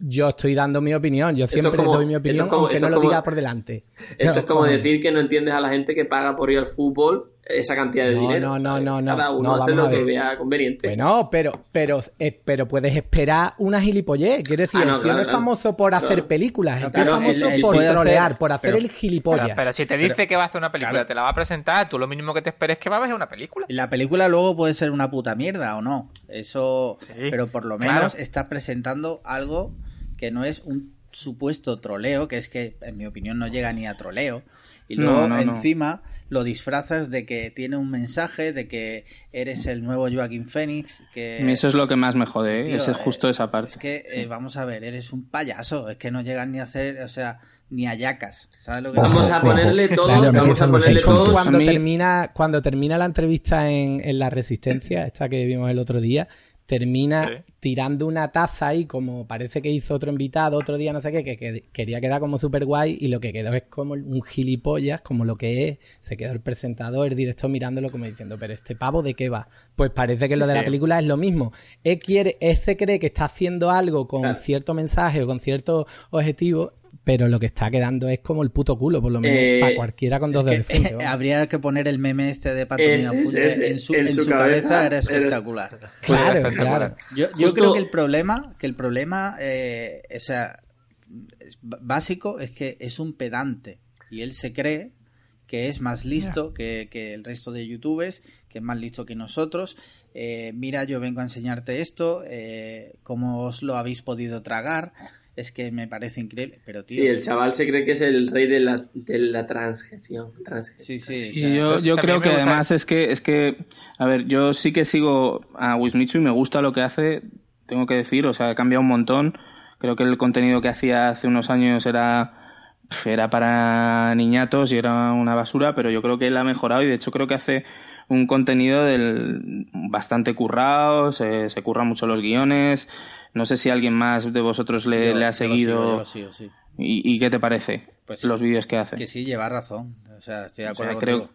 yo estoy dando mi opinión. Yo es siempre como- doy mi opinión, es como- aunque no lo como- diga por delante. Esto No, es *laughs* como decir que no entiendes a la gente que paga por ir al fútbol esa cantidad de No, dinero. no, no, ¿sabes? no, no. Cada uno No, hace lo que vea conveniente. Bueno, pero, pero, eh, pero puedes esperar una gilipollez. Quiero decir, Ah, no, el tío claro, no es claro. famoso por hacer Claro. películas, el tío claro, es famoso por hacer- trolear, por hacer pero- el gilipollas. Pero, pero si te dice que va a hacer una película, te la va a presentar, tú lo mínimo que te esperes es que va a ver una película. Y la película luego puede ser una puta mierda o no. Eso. pero por lo menos claro. está presentando algo que no es un supuesto troleo, que es que en mi opinión no llega ni a troleo. Y luego no, no. encima lo disfrazas de que tiene un mensaje, de que eres el nuevo Joaquín Phoenix, que... Eso es lo que más me jode, ¿eh? Tío, es justo eh, esa parte. Es que, eh, vamos a ver, eres un payaso. Es que no llegan ni a hacer, o sea, ni a yacas. ¿Sabes lo que Vamos a ponerle todos, Claro, vamos a ponerle todos. cuando A mí- termina cuando termina la entrevista en, en la resistencia esta que vimos el otro día termina Sí. tirando una taza ahí, como parece que hizo otro invitado otro día, no sé qué, que, que quería quedar como súper guay y lo que quedó es como un gilipollas, como lo que es. Se quedó el presentador, el director mirándolo como diciendo, pero este pavo de qué va. Pues parece que lo de la película es lo mismo. Él quiere, él se cree que está haciendo algo con Claro. cierto mensaje o con cierto objetivo, pero lo que está quedando es como el puto culo, por lo menos Eh, para cualquiera con dos Es dedos que, de frente. *laughs* vamos. habría que poner el meme este de Ese, Full, ese, en su, en su su cabeza, cabeza era era- espectacular. *laughs* Pues claro, espectacular. claro. Yo, yo Justo- creo que el problema, que el problema, eh, o sea, es básico es que es un pedante y él se cree que es más listo que, que el resto de youtubers, que es más listo que nosotros. Eh, mira, yo vengo a enseñarte esto, eh, cómo os lo habéis podido tragar. Es que me parece increíble, pero tío. Sí, el chaval se cree que es el rey de la, de la transgresión. Sí, sí. o Y yo, yo creo que además es que, es que, a ver, yo sí que sigo a Wismichu y me gusta lo que hace, tengo que decir, o sea, ha cambiado un montón. Creo que el contenido que hacía hace unos años era, era para niñatos y era una basura, pero yo creo que él ha mejorado y de hecho creo que hace un contenido del bastante currado, se, se curran mucho los guiones. No sé si alguien más de vosotros le, yo- le ha yo lo sigo, seguido. yo lo sigo, sí. ¿Y, y qué te parece? Pues los sí, vídeos que hace. Que sí, lleva razón. O sea, estoy de O sea, acuerdo creo.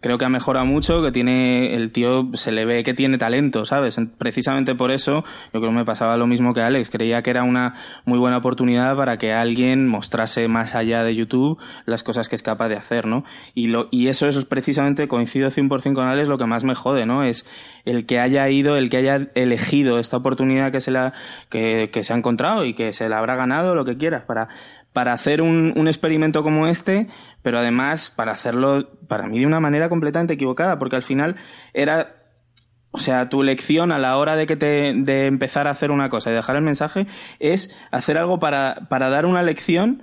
Creo que ha mejorado mucho, que tiene el tío, se le ve que tiene talento, ¿sabes? En- Precisamente por eso, yo creo que me pasaba lo mismo que Alex. Creía que era una muy buena oportunidad para que alguien mostrase más allá de YouTube las cosas que es capaz de hacer, ¿no? Y, lo, y eso, eso es precisamente, coincido 100% con Alex, lo que más me jode, ¿no? Es el que haya ido, el que haya elegido esta oportunidad que se, la, que, que se ha encontrado y que se la habrá ganado, lo que quieras, para, para hacer un, un experimento como este, pero además para hacerlo, para mí, de una manera completamente equivocada, porque al final era o sea, tu lección a la hora de que te, de empezar a hacer una cosa y dejar el mensaje es hacer algo para, para dar una lección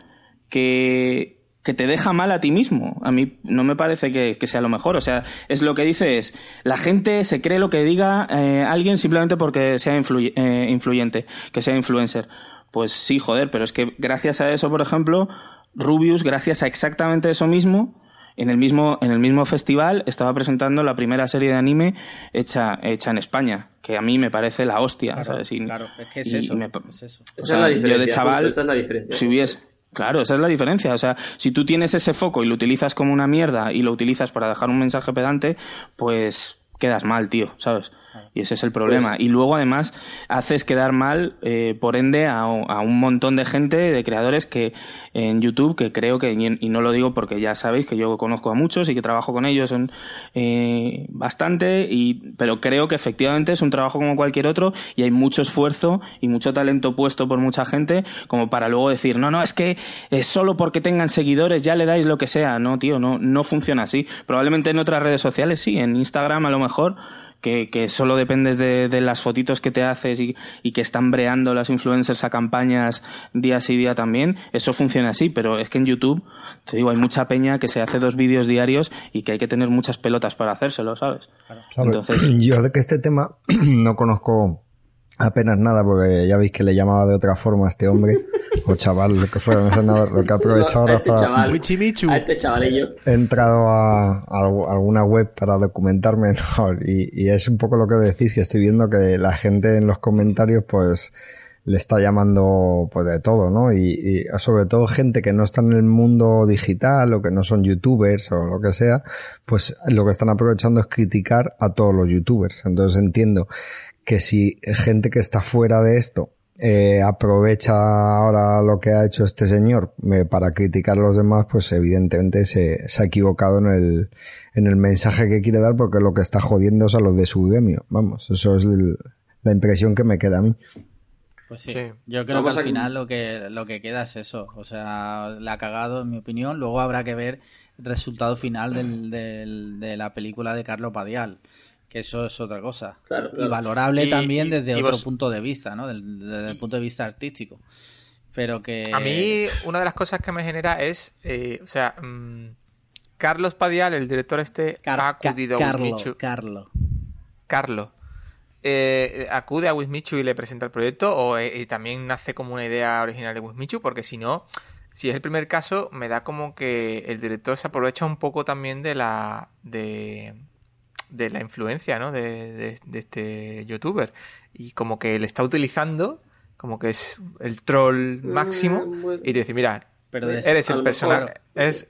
que, que te deja mal a ti mismo. A mí no me parece que, que sea lo mejor. O sea, es lo que dice es, la gente se cree lo que diga eh, alguien simplemente porque sea eh, influyente, que sea influencer. Pues sí, joder, pero es que gracias a eso, por ejemplo, Rubius, gracias a exactamente eso mismo, en el mismo, en el mismo festival estaba presentando la primera serie de anime hecha, hecha en España, que a mí me parece la hostia. Claro, ¿sabes? Y- claro, es que es eso. me- es eso. o Esa sea, es la yo diferencia. de chaval, esa es la diferencia. si hubiese, claro, esa es la diferencia. O sea, si tú tienes ese foco y lo utilizas como una mierda y lo utilizas para dejar un mensaje pedante, pues quedas mal, tío, ¿sabes? Y ese es el problema. Pues- y luego, además, haces quedar mal, eh, por ende, a, a un montón de gente, de creadores que en YouTube, que creo que, y, y no lo digo porque ya sabéis que yo conozco a muchos y que trabajo con ellos en, eh, bastante, y, pero creo que efectivamente es un trabajo como cualquier otro y hay mucho esfuerzo y mucho talento puesto por mucha gente como para luego decir, no, no, es que eh, solo porque tengan seguidores ya le dais lo que sea. No, tío, no, no funciona así. Probablemente en otras redes sociales sí, en Instagram a lo mejor que, que solo dependes de, de las fotitos que te haces y, y que están breando las influencers a campañas día sí día también, eso funciona así, pero es que en YouTube, te digo, hay mucha peña que se hace dos vídeos diarios y que hay que tener muchas pelotas para hacérselo, ¿sabes? Claro, Entonces, yo de que este tema *clears throat* no conozco apenas nada, porque ya veis que le llamaba de otra forma a este hombre, o chaval, lo que fuera, no sé nada, lo que he aprovechado a ahora este para... chaval, a este chavalillo. He entrado a, a algu- alguna web para documentarme *laughs* ¿no? y, y es un poco lo que decís, que estoy viendo que la gente en los comentarios pues le está llamando pues de todo, ¿no? Y, y sobre todo gente que no está en el mundo digital o que no son youtubers o lo que sea, pues lo que están aprovechando es criticar a todos los youtubers. Entonces entiendo que si gente que está fuera de esto eh, aprovecha ahora lo que ha hecho este señor eh, para criticar a los demás, pues evidentemente se, se ha equivocado en el, en el mensaje que quiere dar porque lo que está jodiendo es a los de su gremio. Vamos, eso es el- la impresión que me queda a mí. Pues sí. Sí. Yo creo Vamos que al a- final lo que, lo que queda es eso. O sea, la ha cagado, en mi opinión. Luego habrá que ver el resultado final del, del- de la película de Carlos Padial. Que eso es otra cosa. Claro, Y valorable Y- también y- desde y otro vos- punto de vista, ¿no? Desde el punto de vista artístico. Pero que. A mí, una de las cosas que me genera es, eh, o sea, mm, Carlos Padial, el director este, Car- ha acudido Ca- a Carlo, Wismichu. Carlo. Carlos. eh, acude a Wismichu y le presenta el proyecto o eh, y también nace como una idea original de Wismichu porque si no si es el primer caso me da como que el director se aprovecha un poco también de la de de la influencia, ¿no? De, de- de este youtuber. Y como que le está utilizando, como que es el troll máximo. Mm, bueno. Y te dice, mira, Pero de- eres el personaje. Es,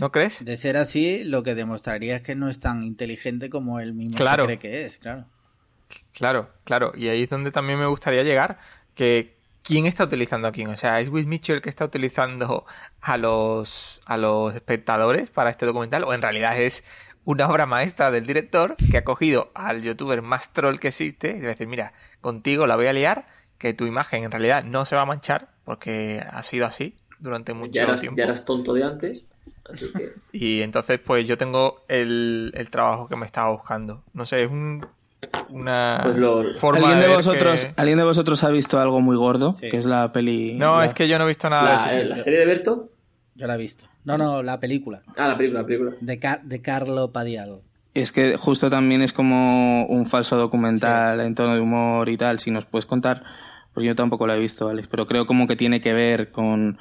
¿No crees? De ser así, lo que demostraría es que no es tan inteligente como él mismo Claro. se cree que es, claro. Claro, claro. Y ahí es donde también me gustaría llegar. Que ¿quién está utilizando a quién? O sea, ¿es Will Mitchell que está utilizando a los, a los espectadores para este documental? ¿O en realidad es una obra maestra del director que ha cogido al youtuber más troll que existe y le va a decir, mira, contigo la voy a liar, que tu imagen en realidad no se va a manchar porque ha sido así durante mucho Ya eras, tiempo. ya eras tonto de antes. Así que. *laughs* Y entonces, pues yo tengo el, el trabajo que me estaba buscando. No sé, es un, una Pues lo- forma ¿Alguien de, vosotros, que- ¿Alguien de vosotros ha visto algo muy gordo? Sí. Que es la peli. No, la- es que yo no he visto nada de ese La, eh, la serie de Berto. Yo la he visto. No, no, la película. Ah, la película, la película. De, Ca- de Carlo Padial. Es que justo también es como un falso documental en tono de humor y tal. Si nos puedes contar, porque yo tampoco la he visto, Alex, pero creo como que tiene que ver con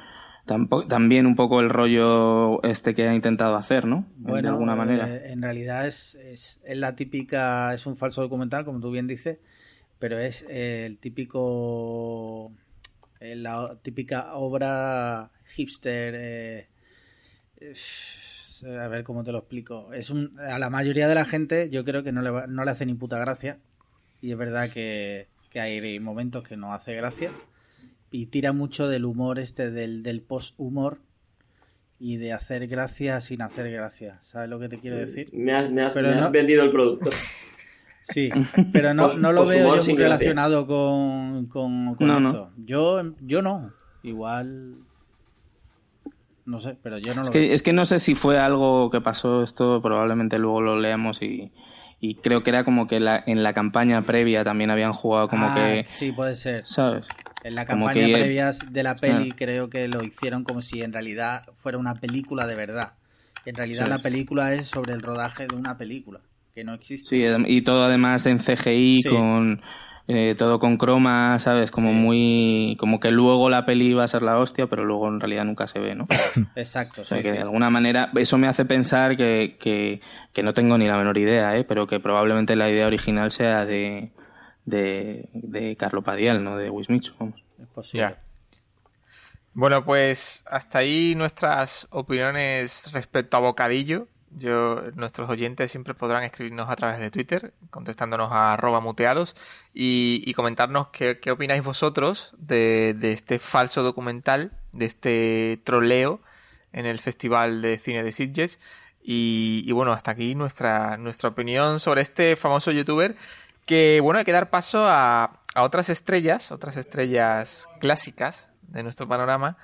también un poco el rollo este que ha intentado hacer, ¿no? Bueno, de alguna manera. eh, en realidad es, es, es la típica, es un falso documental, como tú bien dices, pero es eh, el típico, eh, la típica obra hipster. eh, eh, a ver cómo te lo explico. Es un, a la mayoría de la gente, yo creo que no le, va- no le hace ni puta gracia. Y es verdad que, que hay momentos que no hace gracia. Y tira mucho del humor este, del, del post-humor y de hacer gracia sin hacer gracia. ¿Sabes lo que te quiero decir? Me has, me has, Pero me has no- vendido el producto. *laughs* Sí, *laughs* pero no, no lo veo yo muy relacionado con, con, con No, no. esto. Yo, yo no. Igual. No sé, pero yo no Es lo que, veo. es que no sé si fue algo que pasó esto, probablemente luego lo leamos y, y creo que era como que la, en la campaña previa también habían jugado como Ah, que, Sí, puede ser. ¿sabes? En la campaña que- previas de la peli Ah. creo que lo hicieron como si en realidad fuera una película de verdad. En realidad la película es sobre el rodaje de una película que no existe. Sí, y todo además en CGI, Sí. con eh, todo con croma, ¿sabes? Como Sí. muy. Como que luego la peli va a ser la hostia, pero luego en realidad nunca se ve, ¿no? *coughs* Exacto, O sea sí, que sí. de alguna manera eso me hace pensar que, que, que no tengo ni la menor idea, ¿eh? pero que probablemente la idea original sea de, de, de Carlo Padial, no de Wismichu, vamos. Es posible. Bueno, pues hasta ahí nuestras opiniones respecto a Bocadillo. Nuestros oyentes siempre podrán escribirnos a través de Twitter, contestándonos a arroba muteados y, comentarnos qué, opináis vosotros de, este falso documental, de este troleo en el Festival de Cine de Sitges. Y, bueno, hasta aquí nuestra, nuestra opinión sobre este famoso youtuber que, bueno, hay que dar paso a, a otras estrellas, otras estrellas clásicas de nuestro panorama.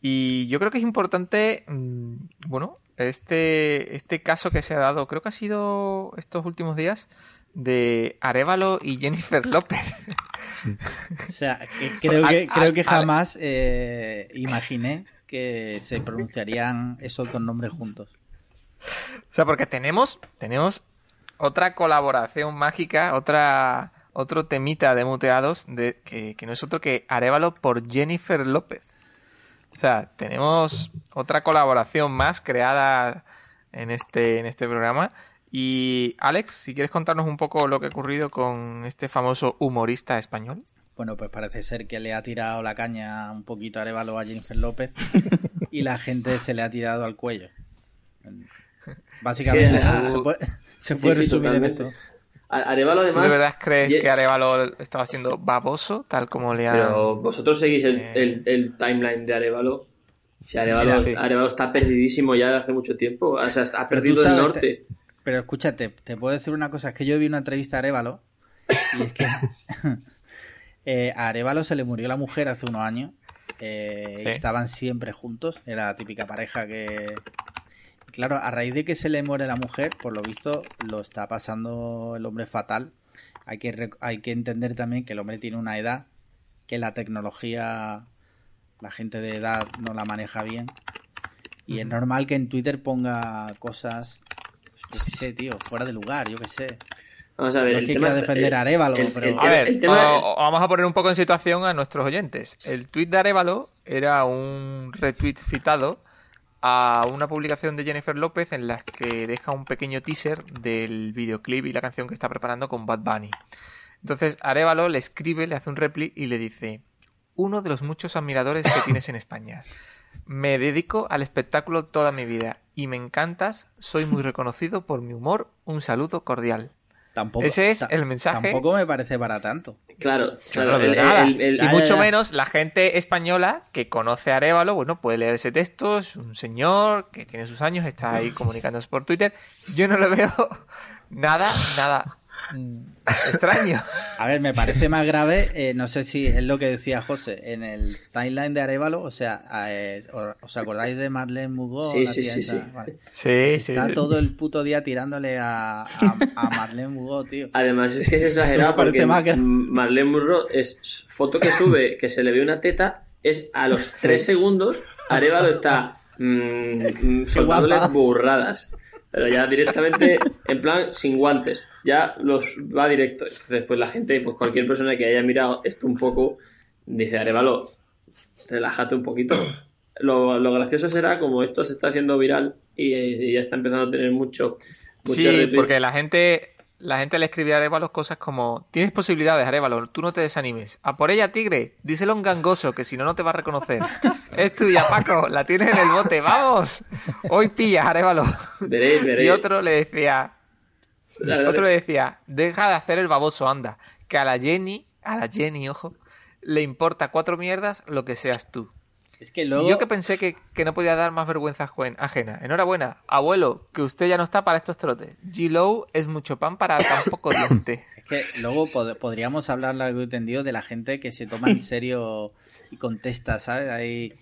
Y yo creo que es importante, mm, bueno, este, este caso que se ha dado, creo que ha sido estos últimos días, de Arevalo y Jennifer *laughs* López. O sea, que *laughs* creo, Al- que, creo que al- jamás eh, imaginé que se pronunciarían esos dos nombres juntos. O sea, porque tenemos, tenemos otra colaboración mágica, otra, otro temita de muteados de, que, que no es otro que Arevalo por Jennifer López. O sea, tenemos otra colaboración más creada en este, en este programa. Y Alex, si quieres contarnos un poco lo que ha ocurrido con este famoso humorista español. Bueno, pues parece ser que le ha tirado la caña un poquito a Arevalo a Jennifer López *laughs* y la gente se le ha tirado al cuello. *laughs* Básicamente Sí, se, puede, *laughs* se puede sí, resumir en eso. Arevalo, ¿Tú además. de verdad crees que Arevalo estaba siendo baboso, tal como le ha... Pero vosotros seguís el, Eh. el- el timeline de Arevalo. Si Arevalo, Sí, sí. Arevalo está perdidísimo ya de hace mucho tiempo. O sea, ha perdido el norte. te- pero escúchate, te puedo decir una cosa, es que yo vi una entrevista a Arevalo y es que *laughs* eh, a Arevalo se le murió la mujer hace unos años eh, Sí. y estaban siempre juntos, era la típica pareja que... Claro, a raíz de que se le muere la mujer, por lo visto lo está pasando el hombre fatal. Hay que, hay que entender también que el hombre tiene una edad, que la tecnología, la gente de edad no la maneja bien. Y es normal que en Twitter ponga cosas, yo qué sé, tío, fuera de lugar, yo qué sé. Vamos a ver. No el es que tema- quiera defender el- a Arevalo, el- pero- el- A ver, tema- vamos a poner un poco en situación a nuestros oyentes. El tuit de Arevalo era un retweet citado a una publicación de Jennifer López en la que deja un pequeño teaser del videoclip y la canción que está preparando con Bad Bunny. Entonces Arevalo le escribe, le hace un repli y le dice, uno de los muchos admiradores que tienes en España. Me dedico al espectáculo toda mi vida y me encantas, soy muy reconocido por mi humor, un saludo cordial. Tampoco, Ese es el mensaje. Tampoco me parece para tanto. Claro, Yo claro. no lo veo el- nada. el- el- y mucho ya, ya. menos la gente española que conoce a Arevalo, bueno, puede leer ese texto, es un señor que tiene sus años, está ahí comunicándose por Twitter. Yo no le veo *laughs* nada, nada *laughs* extraño. A ver, me parece más grave, eh, no sé si es lo que decía José, en el timeline de Arevalo, o sea, eh, ¿os acordáis de Marlene Mugó? Sí, sí, sí, esa? sí. Vale. Sí, sí. Está todo el puto día tirándole a, a, a Marlene Mugó, tío. Además, es que es *laughs* exagerado porque más que- Marlene Monroe es foto que sube, que se le ve una teta, es a los tres segundos, Arevalo está mm, mm, soltándole burradas. Pero ya directamente, *laughs* en plan, sin guantes. Ya los va directo. Entonces, pues la gente, pues cualquier persona que haya mirado esto un poco, dice, Arevalo, relájate un poquito. *coughs* Lo, lo gracioso será como esto se está haciendo viral y, y ya está empezando a tener mucho, mucho Sí, retweet. porque la gente, la gente le escribe a Arevalo cosas como tienes posibilidades, Arevalo, tú no te desanimes. A por ella, tigre, díselo a un gangoso, que si no, no te va a reconocer. *laughs* es tuya, Paco, la tienes en el bote, vamos. Hoy pillas, Arevalo. Veréis, veréis. Y otro le decía, Dale, dale. otro le decía, deja de hacer el baboso, anda. Que a la Jenny, a la Jenny, ojo, le importa cuatro mierdas lo que seas tú. Es que Y luego... yo que pensé que, que no podía dar más vergüenza ajena. Enhorabuena, abuelo, que usted ya no está para estos trotes. G-Low es mucho pan para tan poco *coughs* diente. Es que luego pod- podríamos hablar largo y tendido de la gente que se toma en serio y contesta, ¿sabes? Ahí...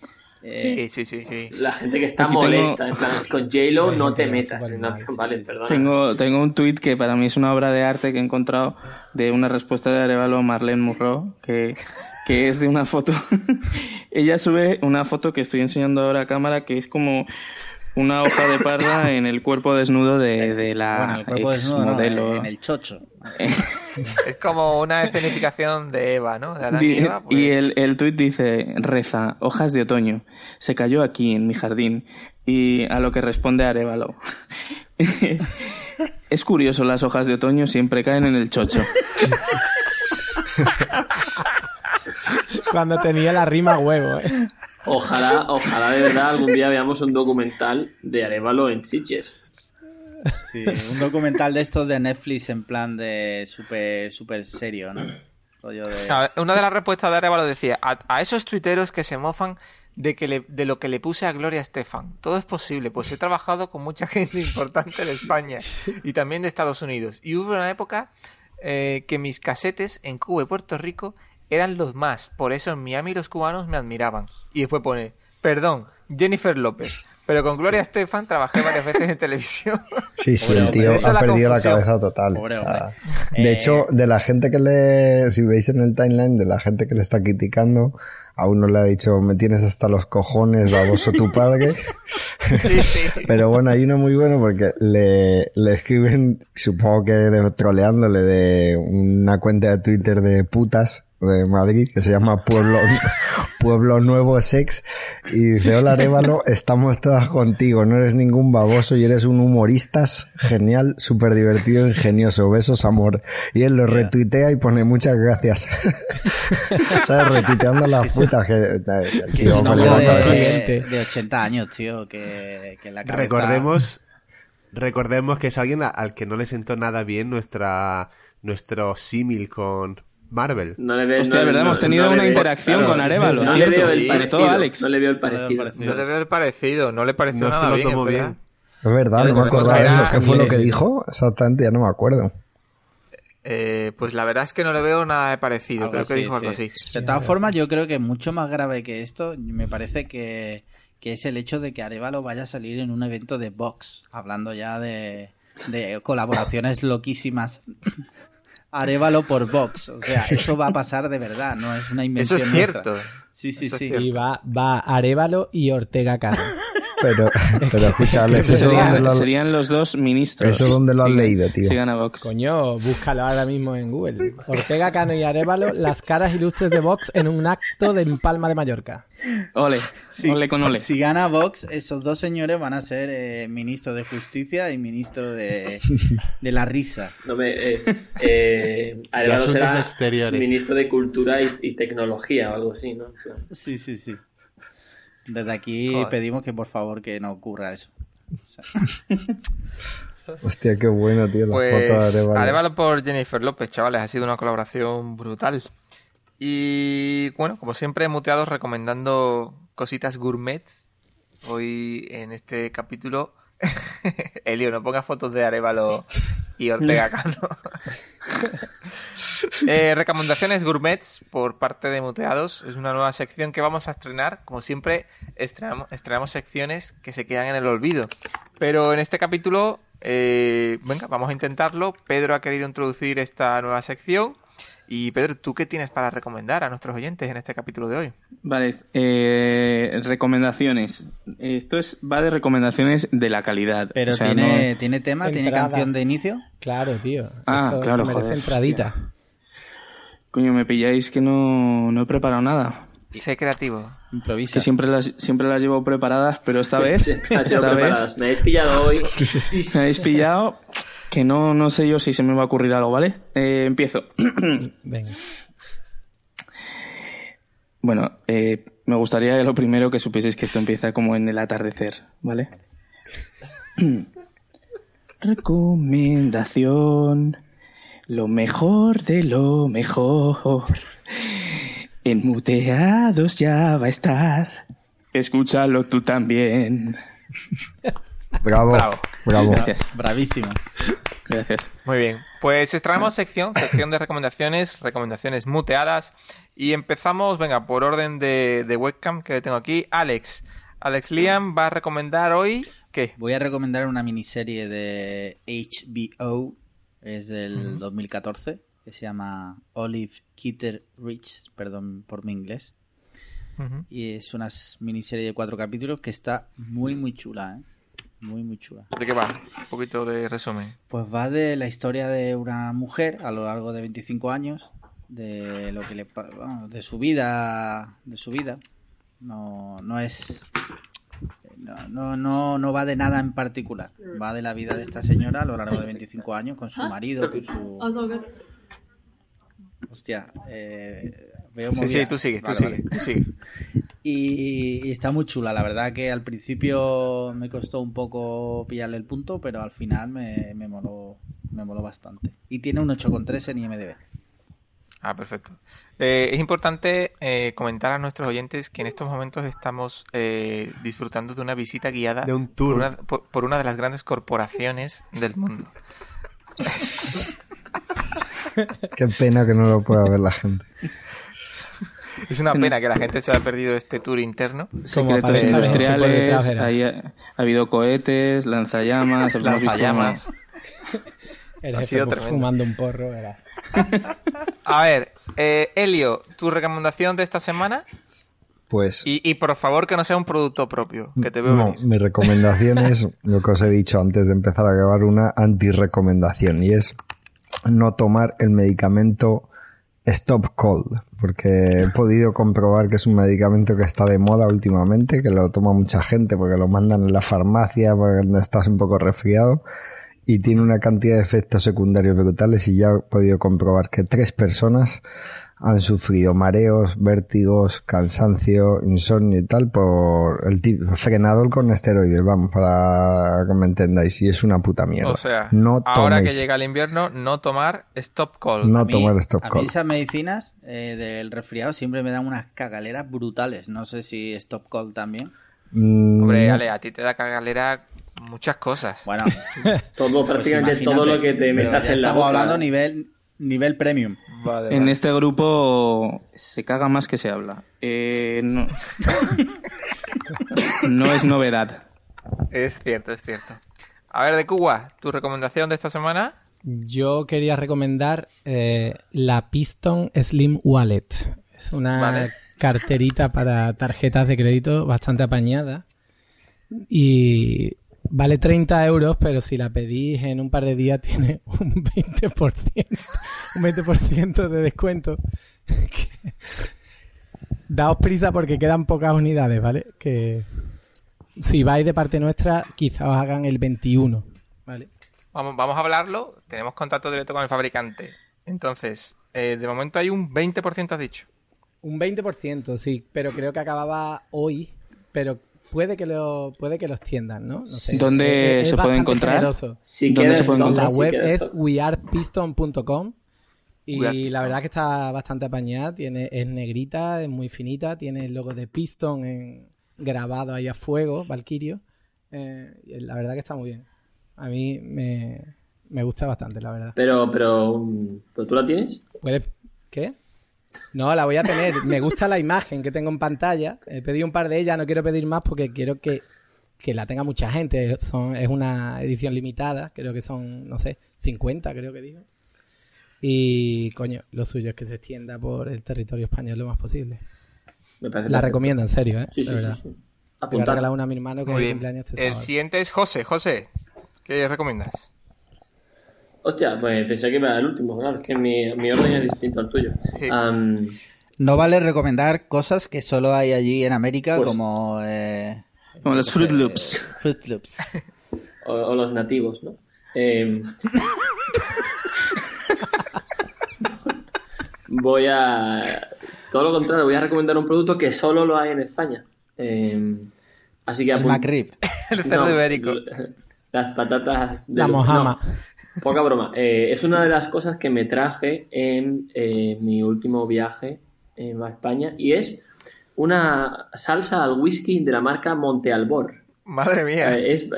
eh, Sí, sí, sí, sí. La gente que está Aquí tengo- molesta, en plan, con J-Lo no te metas. No, vale, perdona. Tengo, tengo un tuit que para mí es una obra de arte que he encontrado de una respuesta de Arevalo a Marlene Murro, que, que es de una foto. *laughs* Ella sube una foto que estoy enseñando ahora a cámara, que es como una hoja de parra *coughs* en el cuerpo desnudo de, de la bueno, el cuerpo ex desnudo, no, modelo. en el chocho. *laughs* Es como una escenificación de Eva, ¿no? De Adán y Eva. pues- Y el, el tuit dice, reza, hojas de otoño, se cayó aquí en mi jardín. Y a lo que responde Arevalo. *laughs* es curioso, las hojas de otoño siempre caen en el chocho. Cuando tenía la rima huevo, ¿eh? Ojalá, ojalá de verdad algún día veamos un documental de Arevalo en Sitges. Sí, un documental de estos de Netflix en plan de súper super serio, ¿no? Rollo de... Una de las respuestas de Arevalo decía, a, a esos tuiteros que se mofan de, que le- de lo que le puse a Gloria Estefan. Todo es posible, pues he trabajado con mucha gente *laughs* importante de España y también de Estados Unidos. Y hubo una época eh, que mis casetes en Cuba y Puerto Rico eran los más. Por eso en Miami los cubanos me admiraban. Y después pone, perdón, Jennifer López. Pero con Gloria Estefan trabajé varias veces en televisión. *laughs* Sí, sí, Pobre el tío ha la perdido la cabeza total. De Eh, hecho, de la gente que le, si veis en el timeline, de la gente que le está criticando, a uno le ha dicho, me tienes hasta los cojones, baboso tu padre. *laughs* sí, sí. Pero bueno, hay uno muy bueno porque le, le escriben, supongo que de- troleándole de una cuenta de Twitter de putas de Madrid que se llama Pueblo, Pueblo Nuevo Sex y dice, hola Arevalo, estamos todas contigo, no eres ningún baboso y eres un humorista genial, súper divertido, ingenioso, besos, amor. Y él lo retuitea y pone muchas gracias. *laughs* ¿Sabes? Retuiteando las putas que... es un hombre de, de 80 años, tío, que, que la cabeza... Recordemos, recordemos que es alguien al que no le sentó nada bien nuestra nuestro símil con Marvel. No le ve, Hostia, no- verdad, no- hemos tenido una interacción claro, con sí, sí, Arevalo, sí. No le veo parecido. Alex. No le veo el veo parecido. No le veo el parecido, no le pareció No se nada lo tomó es verdad. bien. Es verdad, no me acordaba de eso. ¿Qué fue lo que dijo? Exactamente, ya no me acuerdo. Eh, pues la verdad es que no le veo nada de parecido. Algo Creo que así, dijo algo sí. así. De todas formas, yo creo que mucho más grave que esto, me parece que, que es el hecho de que Arevalo vaya a salir en un evento de Vox, hablando ya de, de colaboraciones loquísimas. Arevalo por Vox, o sea, *laughs* eso va a pasar de verdad, no es una Eso invención es nuestra. cierto. Sí, sí, Eso es sí. cierto. Y va, va Arevalo y Ortega Caro. *laughs* Pero, *laughs* pero ¿eso Serían, dónde lo has, serían los dos ministros. eso dónde lo has leído, tío? Sigan a Vox. Coño, búscalo ahora mismo en Google. Ortega Cano y Arevalo, las caras ilustres de Vox en un acto de Palma de Mallorca. Ole, ole con ole. Si gana Vox, esos dos señores van a ser eh, ministro de Justicia y ministro de, de la risa. No me, eh, eh, Arevalo será exteriores. ministro de Cultura y, y Tecnología o algo así, ¿no? Sí, sí, sí. Desde aquí Joder. pedimos que por favor que no ocurra eso. *laughs* Hostia, qué bueno, tío, la Pues foto de Arevalo. Arevalo por Jennifer López, chavales, ha sido una colaboración brutal. Y bueno, como siempre, muteados recomendando cositas gourmets. Hoy en este capítulo, *laughs* Elio, no pongas fotos de Arevalo y Ortega *laughs* Cano. *laughs* Eh, recomendaciones gourmets por parte de Muteados. Es una nueva sección que vamos a estrenar. Como siempre, estrenamos, estrenamos secciones que se quedan en el olvido. Pero en este capítulo, eh, venga, vamos a intentarlo. Pedro ha querido introducir esta nueva sección. Y Pedro, ¿tú qué tienes para recomendar a nuestros oyentes en este capítulo de hoy? Vale, eh, recomendaciones. Esto es va de recomendaciones de la calidad. Pero O sea, tiene, no- tiene tema, tiene Entrada. canción de inicio. Claro, tío. Ah, Esto claro, se merece joder, entradita. Coño, me pilláis que no, no he preparado nada. Sé creativo. Improvisa. Que siempre las, siempre las llevo preparadas, pero esta vez, esta vez. Me habéis pillado hoy. *laughs* me habéis pillado que no, no sé yo si se me va a ocurrir algo, ¿vale? Eh, empiezo. *coughs* Venga. Bueno, eh, me gustaría lo primero que supieseis que esto empieza como en el atardecer, ¿vale? *coughs* Recomendación. Lo mejor de lo mejor. En muteados ya va a estar. Escúchalo tú también. Bravo, Bravo. bravo. Gracias, Bravísimo. gracias. Muy bien. Pues estrenamos sección, sección de recomendaciones, recomendaciones muteadas. Y empezamos, venga, por orden de, de webcam que tengo aquí. Alex. Alex Liam va a recomendar hoy. ¿Qué? Voy a recomendar una miniserie de HBO, es del 2014, que se llama Olive Kitter Rich, perdón por mi inglés. Y es una miniserie de cuatro capítulos que está muy, muy chula, ¿eh? Muy, muy chula. ¿De qué va? Un poquito de resumen. Pues va de la historia de una mujer a lo largo de 25 años, de lo que le bueno, de su vida, de su vida. No, no es no, no, no, no va de nada en particular. Va de la vida de esta señora a lo largo de 25 *laughs* años con su marido, con su hostia, eh, veo Sí, movida. sí, tú sigue, tú Vale, sigue, vale. tú sigue. *laughs* Y, y está muy chula, la verdad que al principio me costó un poco pillarle el punto, pero al final me, me moló, me moló bastante. Y tiene un 8,3 en IMDB. Ah, perfecto. Eh, es importante eh, comentar a nuestros oyentes que en estos momentos estamos eh, disfrutando de una visita guiada De un tour. Por, una, por- por una de las grandes corporaciones del mundo. *laughs* Qué pena que no lo pueda ver la gente. Es una pena que la gente se haya perdido este tour interno. Secretos industriales, ahí ha, ha habido cohetes, lanzallamas, *laughs* Lanzallamas. El *laughs* Ha jefe sido tremendo. fumando un porro. Era. A ver, eh, Elio, tu recomendación de esta semana Pues y, y por favor que no sea un producto propio, que te veo no, venir. mi recomendación es lo que os he dicho antes de empezar a grabar, una anti-recomendación y es no tomar el medicamento Stop Cold, porque he podido comprobar que es un medicamento que está de moda últimamente, que lo toma mucha gente porque lo mandan en la farmacia porque estás un poco resfriado y tiene una cantidad de efectos secundarios brutales y ya he podido comprobar que tres personas han sufrido mareos, vértigos, cansancio, insomnio y tal por el tipo frenador con esteroides, vamos, para que me entendáis, y es una puta mierda. O sea, no ahora que llega el invierno, no tomar stop call. No A mí- tomar stop A mí call. esas medicinas eh, del resfriado siempre me dan unas cagaleras brutales. No sé si Stop Call también. Mm, Hombre. Ale, a ti te da cagalera muchas cosas. Bueno, *laughs* Todo, pues prácticamente todo lo que te metas en la estamos boca. hablando nivel, nivel premium. Vale, En este grupo se caga más que se habla. Eh, no... *laughs* no es novedad. Es cierto, es cierto. A ver, de Cuba, tu recomendación de esta semana. Yo quería recomendar eh, la Piston Slim Wallet. Es una Vale. carterita para tarjetas de crédito bastante apañada. y vale 30 euros, pero si la pedís en un par de días *laughs* tiene un 20%, un 20% de descuento. *laughs* Daos prisa porque quedan pocas unidades, ¿vale? Que si vais de parte nuestra, quizá os hagan el 21, ¿vale? Vamos, vamos a hablarlo. Tenemos contacto directo con el fabricante. Entonces, eh, de momento hay un 20%, has dicho. Un 20%, sí, pero creo que acababa hoy, pero puede que lo puede que los tiendan, ¿no? no sé. ¿Dónde Es- es se puede encontrar? generoso. Si ¿Dónde quieres, se puede tonto, La si web es wearepiston.com y la verdad que está bastante apañada, tiene es negrita, es muy finita, tiene el logo de Piston en, grabado ahí a fuego, Valkyrio. Eh, y la verdad que está muy bien. A mí me, me gusta bastante, la verdad. Pero, pero, um, ¿pero tú la tienes? ¿Puedes qué? No, la voy a tener. Me gusta la imagen que tengo en pantalla. He pedido un par de ellas, no quiero pedir más porque quiero que, que la tenga mucha gente. Son, es una edición limitada, creo que son, no sé, 50 creo que digo. Y coño, lo suyo es que se extienda por el territorio español lo más posible. Me parece La perfecto. recomiendo, en serio, ¿eh? Sí, sí, sí, verdad. sí. Le voy a Apuntar. regalar una a mi hermano que Muy es bien. cumpleaños este El sábado. siguiente es José. José, ¿qué recomiendas? Hostia, pues pensé que iba el último, claro, es que mi, mi orden es distinto al tuyo. Sí. No vale recomendar cosas que solo hay allí en América, Pues- como. eh, Como los no Fruit sé, Loops. eh, Fruit Loops. *laughs* o, o los nativos, ¿no? Em, *laughs* voy a. Todo lo contrario, voy a recomendar un producto que solo lo hay en España. Em, así que El McRib. *laughs* El cerdo No, ibérico. Las patatas de La mojama. No, poca broma. Eh, es una de las cosas que me traje en eh, mi último viaje eh, a España y es una salsa al whisky de la marca Monte Albor. Madre mía. Eh, es,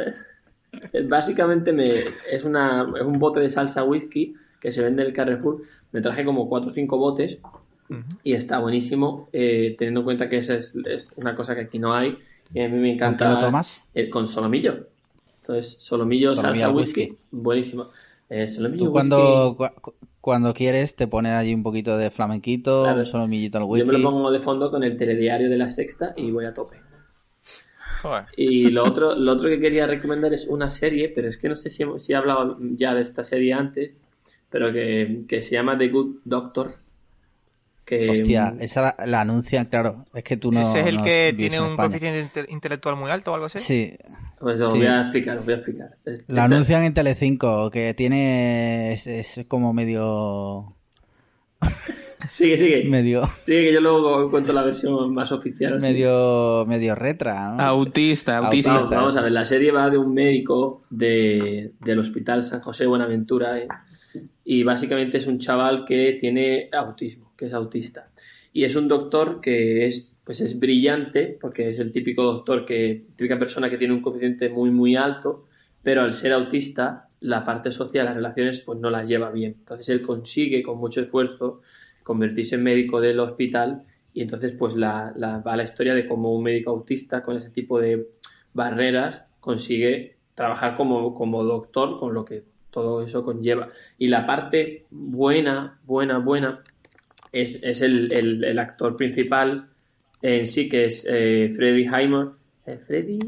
básicamente me, es, una, es un bote de salsa whisky que se vende en el Carrefour. Me traje como 4 o 5 botes y está buenísimo, eh, teniendo en cuenta que esa es, es una cosa que aquí no hay. Y a mí me ¿Con encanta. qué lo tomas? con solomillo. Entonces, solomillo, Solomillo salsa al whisky, whisky. buenísimo. Eh, Tú cuando, cu- cuando quieres te pones allí un poquito de flamenquito, Claro. un solomillito al yo me lo pongo de fondo con el telediario de la sexta y voy a tope. Joder. Y lo otro, lo otro que quería recomendar es una serie, pero es que no sé si, si he hablado ya de esta serie antes, pero que, que se llama The Good Doctor. Que, Hostia, esa la, la anuncian, claro. Es que tú no. ¿Ese es el no que tiene en un coeficiente inte- intelectual muy alto o algo así? Sí, Pues os Sí. voy a explicar, os voy a explicar. Es- la anuncian en Telecinco, que tiene. Es, es como medio. *laughs* Sigue, sigue. medio. Sigue, que yo luego cuento la versión más oficial. así. medio. medio retra, ¿no? Autista, autista. Vamos, vamos a ver, la serie va de un médico de, del Hospital San José Buenaventura ¿eh? y básicamente es un chaval que tiene autismo, es autista. Y es un doctor que es, pues es brillante, porque es el típico doctor que, típica persona que tiene un coeficiente muy, muy alto, pero al ser autista, la parte social, las relaciones, pues no las lleva bien. Entonces él consigue con mucho esfuerzo convertirse en médico del hospital y entonces pues la, la- va la historia de cómo un médico autista con ese tipo de barreras consigue trabajar como, como doctor con lo que todo eso conlleva. Y la parte buena, buena, buena es, es el, el- el actor principal en sí, que es eh, Freddy Highmore. Eh, ¿Freddy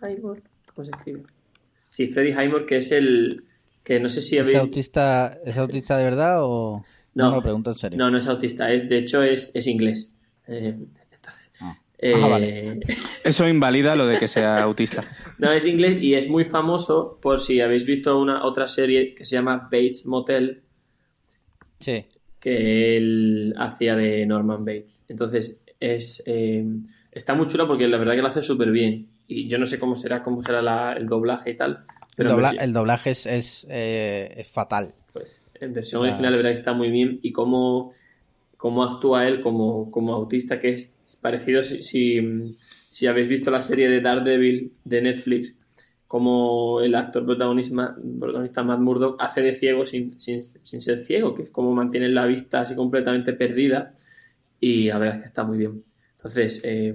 Highmore? ¿Cómo se escribe? Sí, Freddy Highmore, que es el... que no sé si ¿Es habéis... autista, ¿Es autista de verdad o.? No, No, lo pregunto en serio. No, no es autista, es, de hecho es, es inglés. Eh, Ah. eh, Ah, vale. *laughs* Eso invalida lo de que sea autista. *laughs* No, es inglés y es muy famoso por si habéis visto una otra serie que se llama Bates Motel, Sí. Que él hacía de Norman Bates. Entonces, es eh, está muy chula porque la verdad que lo hace súper bien. Y yo no sé cómo será, cómo será la- el doblaje y tal. Pero dobla- el doblaje es, es, eh, es fatal. pues en versión Ah, original la verdad que está muy bien y cómo, cómo actúa él como, como autista que es parecido si, si, si habéis visto la serie de Daredevil de Netflix como el actor protagonista, protagonista Matt Murdock hace de ciego sin, sin, sin ser ciego que es como mantiene la vista así completamente perdida y la verdad es que está muy bien entonces eh,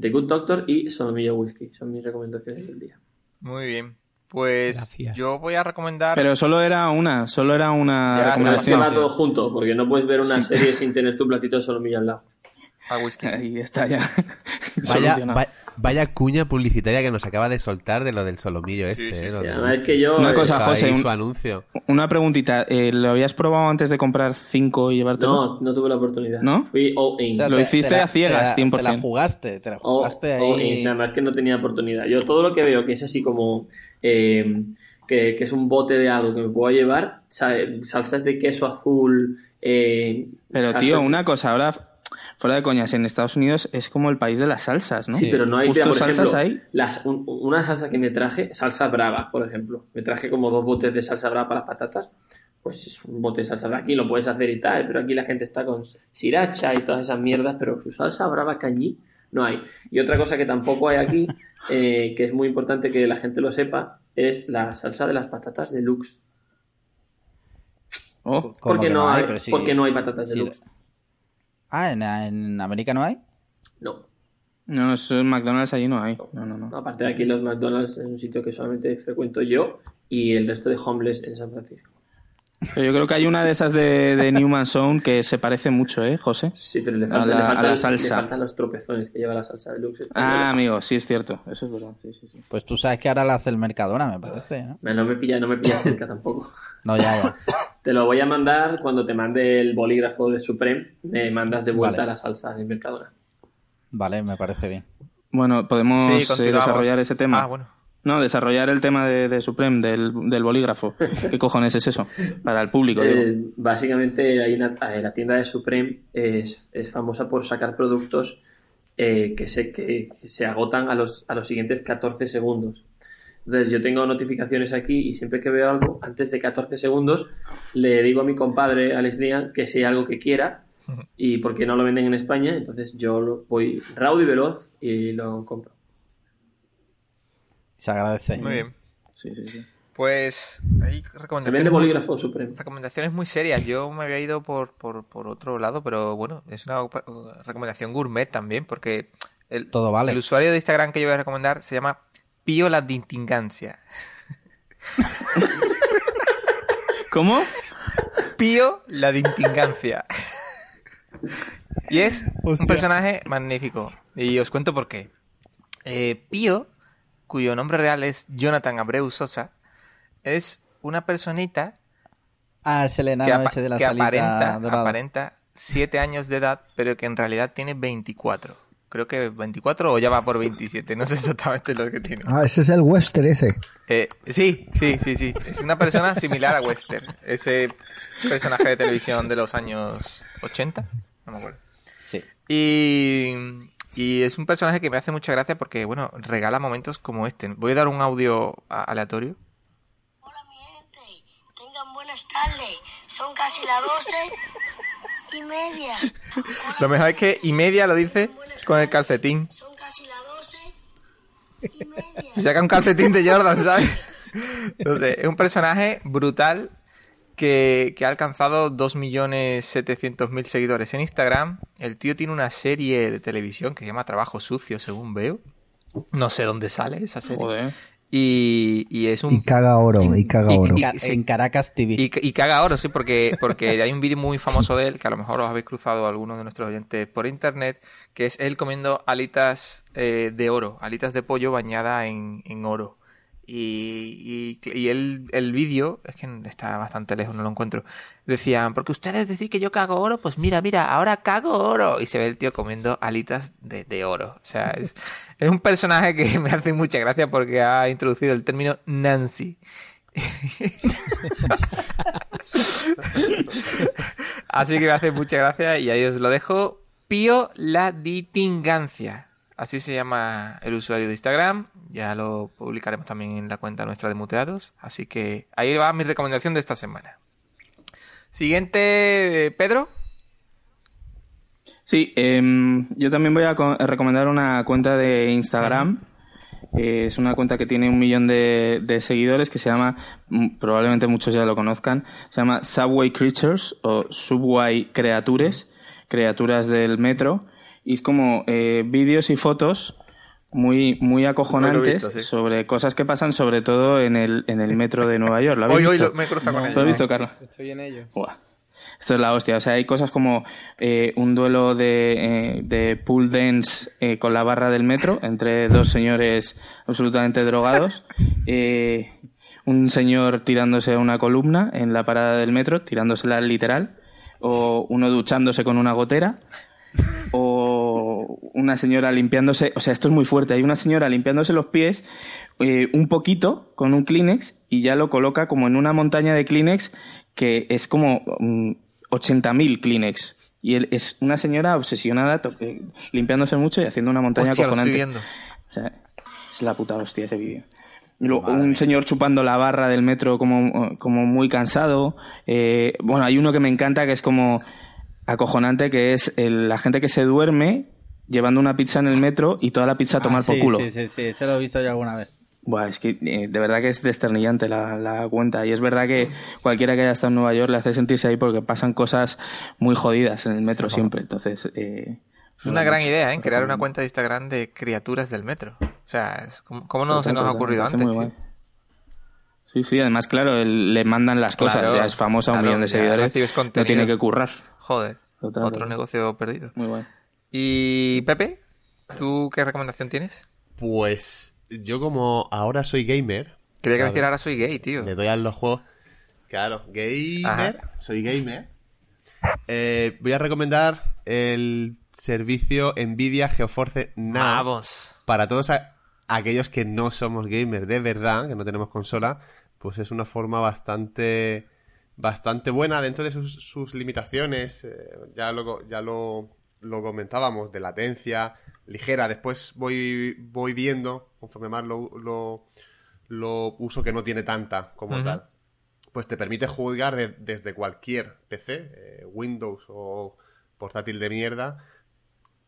The Good Doctor y Solomillo Whisky son mis recomendaciones del día Muy bien. Pues Gracias. yo voy a recomendar. Pero solo era una, solo era una Ya, se recomendación. va sí. todo junto porque no puedes ver una serie sin tener tu platito de solomillo al lado a whisky. Ahí está ya. Vaya. Va- Vaya cuña publicitaria que nos acaba de soltar de lo del solomillo este, Sí, sí, ¿eh? sí. Sí, del- además es que yo... Una eh, cosa, José, ahí un- su anuncio. Una preguntita, eh, ¿lo habías probado antes de comprar cinco y llevártelo? No, no tuve la oportunidad. ¿No? Fui all in. O sea, Lo te- hiciste te la- a ciegas, te la- 100%. Te la jugaste, te la All- jugaste all in. ahí. O sea, además que no tenía oportunidad. Yo todo lo que veo que es así como... eh, que, que es un bote de algo que me puedo llevar, salsas de queso azul... eh, Pero tío, de- una cosa, ahora, fuera de coñas, en Estados Unidos es como el país de las salsas, ¿no? Sí, pero no hay, Justo mira, por salsas ejemplo, ahí. las- un- una salsa que me traje, salsa brava, por ejemplo. Me traje como dos botes de salsa brava para las patatas. Pues es un bote de salsa brava. Aquí lo puedes hacer y tal, pero aquí la gente está con sriracha y todas esas mierdas, pero su salsa brava que allí no hay. Y otra cosa que tampoco hay aquí, *laughs* eh, que es muy importante que la gente lo sepa, es la salsa de las patatas deluxe. Oh, ¿Cómo Porque que no, hay, sí- porque no hay patatas sí, deluxe. Ah, ¿en, en América no hay? No. no, eso en McDonald's allí no hay. No, no, no. Aparte de aquí, los McDonald's es un sitio que solamente frecuento yo y el resto de homeless en San Francisco. Pero yo creo que hay una de esas de, de Newman Sound que se parece mucho, ¿eh, José? Sí, pero le, falta, la- le, a faltan, la le salsa. faltan los tropezones que lleva la salsa deluxe. Ah, amigo, sí es cierto. Eso es verdad. Sí, sí, sí. Pues tú sabes que ahora la hace el Mercadona, me parece, ¿no? Me- No me pilla, no me pilla cerca tampoco. No, ya, ya. *coughs* Te lo voy a mandar cuando te mande el bolígrafo de Supreme. Me mandas de vuelta Vale. la salsa de Mercadona. Vale, me parece bien. Bueno, podemos Sí, eh, desarrollar ese tema. Ah, bueno. No, desarrollar el tema de, de Supreme, del, del bolígrafo. *laughs* ¿Qué cojones es eso? Para el público, digo. Eh, básicamente, hay una, eh, la tienda de Supreme es, es famosa por sacar productos eh, que, se, que, que se agotan a los, a los siguientes 14 segundos. Entonces, yo tengo notificaciones aquí y siempre que veo algo, antes de 14 segundos, le digo a mi compadre Alex Lian que si hay algo que quiera y porque no lo venden en España, entonces yo lo voy raudo y veloz y lo compro. Se agradece. Muy bien. Sí, sí, sí. Pues hay Se recomendaciones, vende muy, bolígrafo Supreme. recomendaciones muy serias. Yo me había ido por, por, por otro lado, pero bueno, es una recomendación gourmet también, porque el, Todo vale. el usuario de Instagram que yo voy a recomendar se llama Pío la Dintingancia. ¿Cómo? Pío la Dintingancia. y es un personaje magnífico. Y os cuento por qué. Eh, Pío, cuyo nombre real es Jonathan Abreu Sosa, es una personita Ah, es el que, enano ese de la que salita aparenta, dorada. aparenta 7 años de edad, pero que en realidad tiene 24. Creo que 24 o ya va por 27, no sé exactamente lo que tiene. Ah, ese es el Webster ese. Eh, sí, sí, sí, sí. Es una persona similar a Webster, ese personaje de televisión de los años 80, no me acuerdo. Sí. Y, y es un personaje que me hace mucha gracia porque, bueno, regala momentos como este. Voy a dar un audio aleatorio. Hola mi gente, tengan buenas tardes. Son casi las doce y media. *laughs* Lo mejor es que y media lo dice con el calcetín. Son casi las doce y media. Y saca un calcetín de Jordan, ¿sabes? No sé, es un personaje brutal que, que ha alcanzado 2.700.000 seguidores en Instagram. El tío tiene una serie de televisión que se llama Trabajo Sucio, según veo. No sé dónde sale esa serie. Joder. Y, y es un... Y caga oro, y caga y- oro. y- sí. En Caracas TV. Y, y caga oro, sí, porque, porque hay un vídeo muy famoso de él, que a lo mejor os habéis cruzado algunos de nuestros oyentes por internet, que es él comiendo alitas eh, de oro, alitas de pollo bañada en, en oro. Y, y, y el, el vídeo, es que está bastante lejos, no lo encuentro, decían, porque ustedes decís que yo cago oro, pues mira, mira, ahora cago oro. Y se ve el tío comiendo alitas de, de oro. O sea, es, *laughs* es un personaje que me hace mucha gracia porque ha introducido el término Nancy. *laughs* Así que me hace mucha gracia y ahí os lo dejo. Pío la ditingancia. Así se llama el usuario de Instagram. Ya lo publicaremos también en la cuenta nuestra de Muteados. Así que ahí va mi recomendación de esta semana. Siguiente, eh, Pedro. Sí, em, yo también voy a recomendar una cuenta de Instagram. Eh, es una cuenta que tiene un millón de, de seguidores que se llama, mm, probablemente muchos ya lo conozcan, se llama Subway Creatures o Subway Creatures, criaturas del metro. Y es como eh, vídeos y fotos muy, muy acojonantes visto, sí. sobre cosas que pasan sobre todo en el, en el metro de Nueva York. ¿Lo habéis Hoy, hoy visto? lo- me he cruzado con ¿Lo ello. has visto, Carlos? Estoy en ello. Buah. Esto es la hostia. O sea, hay cosas como eh, un duelo de, eh, de pool dance eh, con la barra del metro entre dos señores absolutamente drogados. *laughs* Eh, un señor tirándose a una columna en la parada del metro, tirándosela literal. O uno duchándose con una gotera. O una señora limpiándose. O sea, esto es muy fuerte. Hay una señora limpiándose los pies eh, un poquito con un Kleenex y ya lo coloca como en una montaña de Kleenex que es como mm, 80.000 Kleenex. Y él es una señora obsesionada eh, limpiándose mucho y haciendo una montaña Hostia, lo estoy viendo. O sea, es la puta hostia ese vídeo. Luego, un señor chupando la barra del metro como, como muy cansado. Eh, bueno, hay uno que me encanta que es como acojonante, que es el- la gente que se duerme llevando una pizza en el metro y toda la pizza a tomar Ah, por sí, culo. Sí, sí, sí, eso lo he visto yo alguna vez. Buah, es que eh, de verdad que es desternillante la, la cuenta. Y es verdad que cualquiera que haya estado en Nueva York le hace sentirse ahí porque pasan cosas muy jodidas en el metro siempre. Entonces, eh, Es una gran mucho. idea, ¿eh? Crear una cuenta de Instagram de criaturas del metro. O sea, es como- ¿cómo no se nos ha ocurrido antes? Sí, sí, además, claro, el- le mandan las cosas, Claro, ya es famosa, un claro, millón de seguidores, no tiene que currar. Joder, Total, otro total. negocio perdido. Muy guay. Y Pepe, ¿tú qué recomendación tienes? Pues yo como ahora soy gamer, Quería que decir ahora soy gay, tío. le doy a los juegos. Claro, gamer, Ajá. soy gamer. Eh, voy a recomendar el servicio Nvidia GeoForce Now Vamos. para todos a- aquellos que no somos gamers de verdad, que no tenemos consola, pues es una forma bastante bastante buena dentro de sus, sus limitaciones. eh, ya lo, ya lo, lo comentábamos, de latencia ligera. Después voy, voy viendo, conforme más lo, lo, lo uso, que no tiene tanta como tal. Pues te permite jugar de- desde cualquier PC, eh, Windows o portátil de mierda,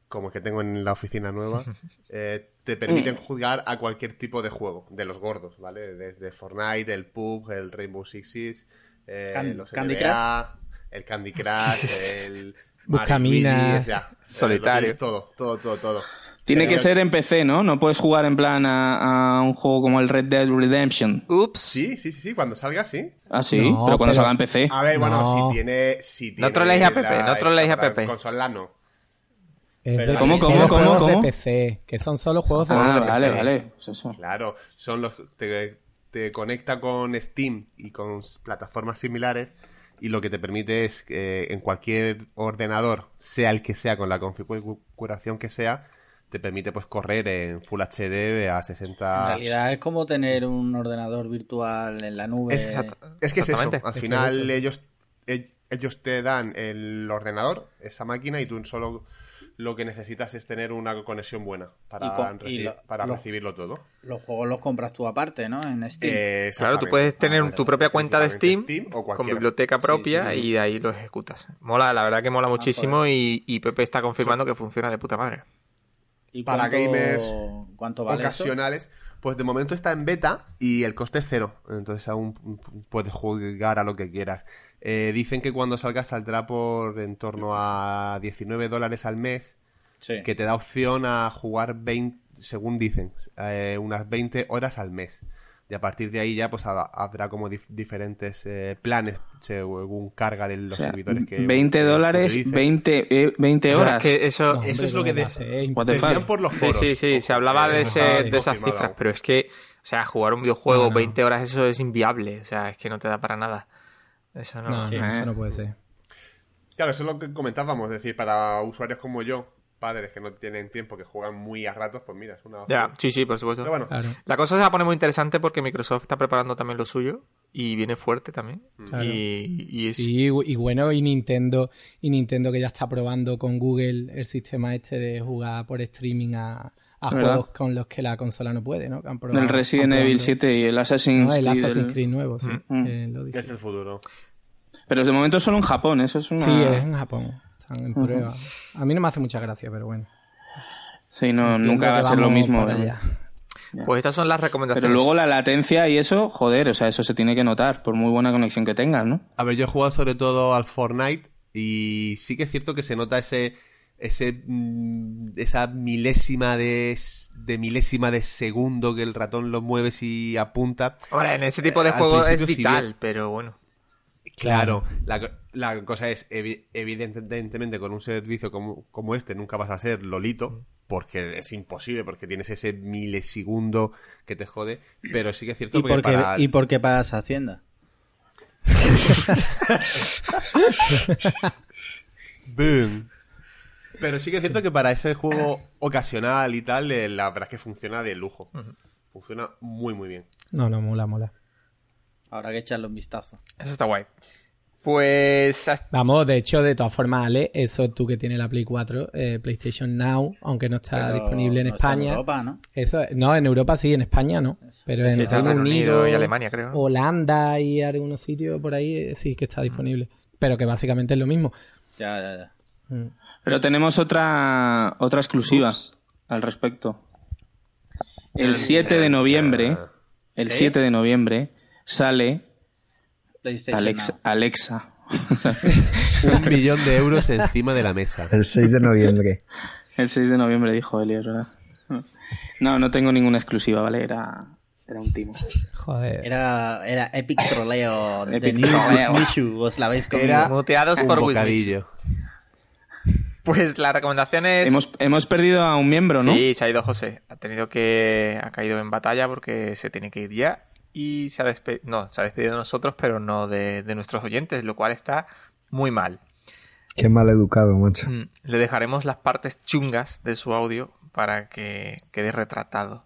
como el que tengo en la oficina nueva, *laughs* eh, te permiten jugar a cualquier tipo de juego, de los gordos, ¿vale? Desde Fortnite, el PUBG, el Rainbow Six Siege, eh, Can- los Candy NBA, el Candy Crush, *laughs* el Buscaminas. Eh, Solitario. tienes todo, todo, todo, todo. Tiene Eh, que ser en PC, ¿no? No puedes jugar en plan a, a un juego como el Red Dead Redemption. Ups. Sí, sí, sí, sí, cuando salga, sí. Ah, sí, No, pero cuando pero- salga en PC. A ver, bueno, No. si tiene... Si No tiene troleéis a Pepe, la- no troleéis a Pepe. Consola no. Es Pero de ¿cómo, cómo, de cómo, juegos cómo? de PC, que son solo juegos de Ah, PC. vale, vale. Claro, son los te, te conecta con Steam y con plataformas similares y lo que te permite es que en cualquier ordenador, sea el que sea, con la configuración que sea, te permite pues correr en Full HD a En 60. realidad es como tener un ordenador virtual en la nube. Es, es que es eso. Al Es que final es eso. ellos e- ellos te dan el ordenador, esa máquina y tú solo lo que necesitas es tener una conexión buena para, Y con- y reci- lo- para lo- recibirlo todo. Los juegos los compras tú aparte, ¿no? En Steam. Eh, Claro, tú puedes tener Ah, tu propia cuenta de Steam, o con biblioteca propia sí, sí. y de ahí lo ejecutas. Mola, la verdad que mola muchísimo joder. y, y Pepe está confirmando que funciona de puta madre. ¿Y para cuánto- gamers ¿Cuánto vale eso? Pues de momento está en beta y el coste es cero. Entonces aún puedes jugar a lo que quieras. Eh, dicen que cuando salga saldrá por en torno a 19 dólares al mes, Sí. que te da opción a jugar 20, según dicen, eh, unas 20 horas al mes. Y a partir de ahí ya pues ha- habrá como dif- diferentes eh, planes según carga de los O sea, servidores que 20 que dólares, utilicen. 20, eh, 20 O sea, horas. es que eso... No, Eso es lo que ¿cómo de- decían por los Sí, foros. sí, sí, se hablaba de, ese, Está de esas cifras, pero es que, o sea, jugar un videojuego No, no. 20 horas, eso es inviable, o sea, es que no te da para nada. Eso no. No, Sí. no, eso no puede ser. Claro, eso es lo que comentábamos, es decir, para usuarios como yo, padres que no tienen tiempo, que juegan muy a ratos, pues mira, es una Ya, sí, sí, por supuesto. Pero bueno, Claro. La cosa se va a poner muy interesante porque Microsoft está preparando también lo suyo y viene fuerte también. Claro. Y, y es... Sí, y bueno, y Nintendo, y Nintendo que ya está probando con Google el sistema este de jugar por streaming a, a ¿Verdad? juegos con los que la consola no puede, ¿no? Han probado- el Resident Evil probando- 7 y el Assassin's No, el Creed. Assassin's el- Creed nuevo, sí. Mm. eh, lo dice. es el futuro. Pero de momento solo en Japón, eso es una... Sí, es en Japón. Están en prueba. A mí no me hace mucha gracia, pero bueno. Sí, no, Entiendo nunca va a ser lo mismo. Pues estas son las recomendaciones. Pero luego la latencia y eso, joder, o sea, eso se tiene que notar, por muy buena conexión que tengas, ¿no? A ver, yo he jugado sobre todo al Fortnite y sí que es cierto que se nota ese ese mm, esa milésima de, de milésima de segundo que el ratón lo mueves y apunta. Ahora, en ese tipo de Al juegos es vital, bien. pero bueno. Claro, la, co- la cosa es, evi- evidentemente, con un servicio como, como este nunca vas a ser Lolito, porque es imposible, porque tienes ese milisegundo que te jode, pero sí que es cierto ¿Y porque por, qué, para... ¿Y por qué pagas Hacienda? *laughs* Boom. Pero sí que es cierto que para ese juego ocasional y tal, eh, la verdad es que funciona de lujo. Funciona muy, muy bien. No, no, mola, mola. Habrá que echarle un vistazo. Eso está guay. Pues hasta- Vamos, de hecho, de todas formas, Ale, eso tú que tienes la Play 4, eh, PlayStation Now, aunque no está Pero disponible en no está en España. Europa, ¿no? Eso, no, en Europa sí, en España no. Pero en Sí, Reino Reino Unido Unido y Alemania, creo. Holanda y algunos sitios por ahí eh, sí que está disponible. Pero que básicamente es lo mismo. Ya, ya, ya. Mm. Pero tenemos otra, otra exclusiva al respecto. El 7 de noviembre, el 7 de noviembre, sale PlayStation Alexa. Now. Alexa. *laughs* Un millón de euros encima de la mesa. El 6 de noviembre. El 6 de noviembre dijo Elios, ¿verdad? No, no tengo ninguna exclusiva, ¿vale? Era, era un timo. Joder. Era, era Epic Troleo de Epic Troleo. Mishu. Os la veis conmigo. Era muteados un por Wismich. bocadillo. Pues la recomendación es... Hemos, hemos perdido a un miembro, ¿no? Sí, se ha ido José. Ha tenido que... Ha caído en batalla porque se tiene que ir ya. Y se ha despedido... No, se ha despedido de nosotros, pero no de, de nuestros oyentes, lo cual está muy mal. Qué mal educado, macho. Mm, Le dejaremos las partes chungas de su audio para que quede retratado.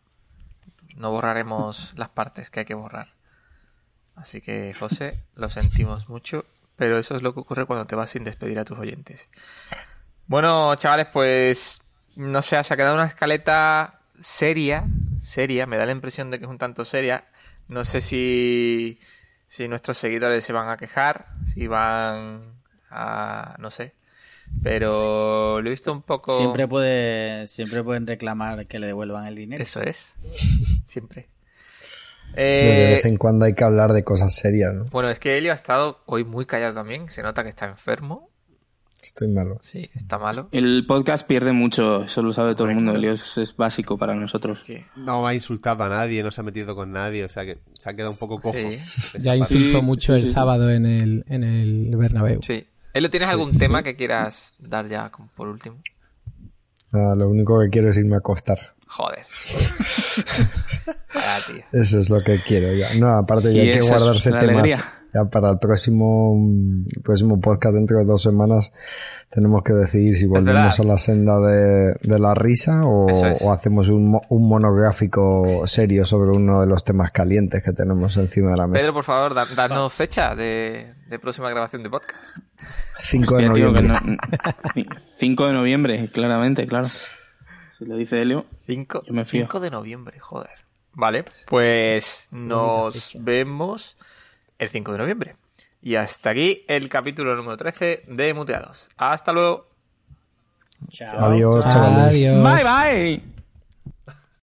No borraremos las partes que hay que borrar. Así que, José, lo sentimos mucho, pero eso es lo que ocurre cuando te vas sin despedir a tus oyentes. Bueno, chavales, pues no sé, se ha quedado una escaleta seria, seria, me da la impresión de que es un tanto seria. No sé si, si nuestros seguidores se van a quejar, si van a, no sé, pero lo he visto un poco... Siempre, puede, siempre pueden reclamar que le devuelvan el dinero. Eso es, *laughs* siempre. De Eh, vez en cuando hay que hablar de cosas serias, ¿no? bueno, es que Elio ha estado hoy muy callado también, se nota que está enfermo, Estoy malo. sí, está malo. El podcast pierde mucho, eso lo sabe todo el mundo. claro. Elios es básico para nosotros. Que- No ha insultado a nadie, no se ha metido con nadie, o sea que se ha quedado un poco cojo. Sí. Ya insultó Sí, mucho sí, el sí. sábado en el, en el Bernabéu. Sí. Elio, ¿tienes algún tema que quieras dar ya como por último? Nada, lo único que quiero es irme a acostar. Joder. *laughs* Tío. Eso es lo que quiero ya. No, aparte ya hay que es guardarse temas alegría. Ya para el próximo, próximo podcast dentro de dos semanas. Tenemos que decidir si volvemos a la senda de, de la risa o, Eso es. o hacemos un, mo- un monográfico serio sobre uno de los temas calientes que tenemos encima de la mesa. Pedro, por favor, da- danos fecha de, de próxima grabación de podcast. 5 de noviembre. no- ci- 5 de noviembre, claramente, claro. Si lo dice Helio. 5, Yo me fío. de noviembre, joder. Vale, pues nos vemos el 5 de noviembre. Y hasta aquí el capítulo número 13 de Muteados. Hasta luego. Chao. Adiós, chavales. Adiós. Bye bye.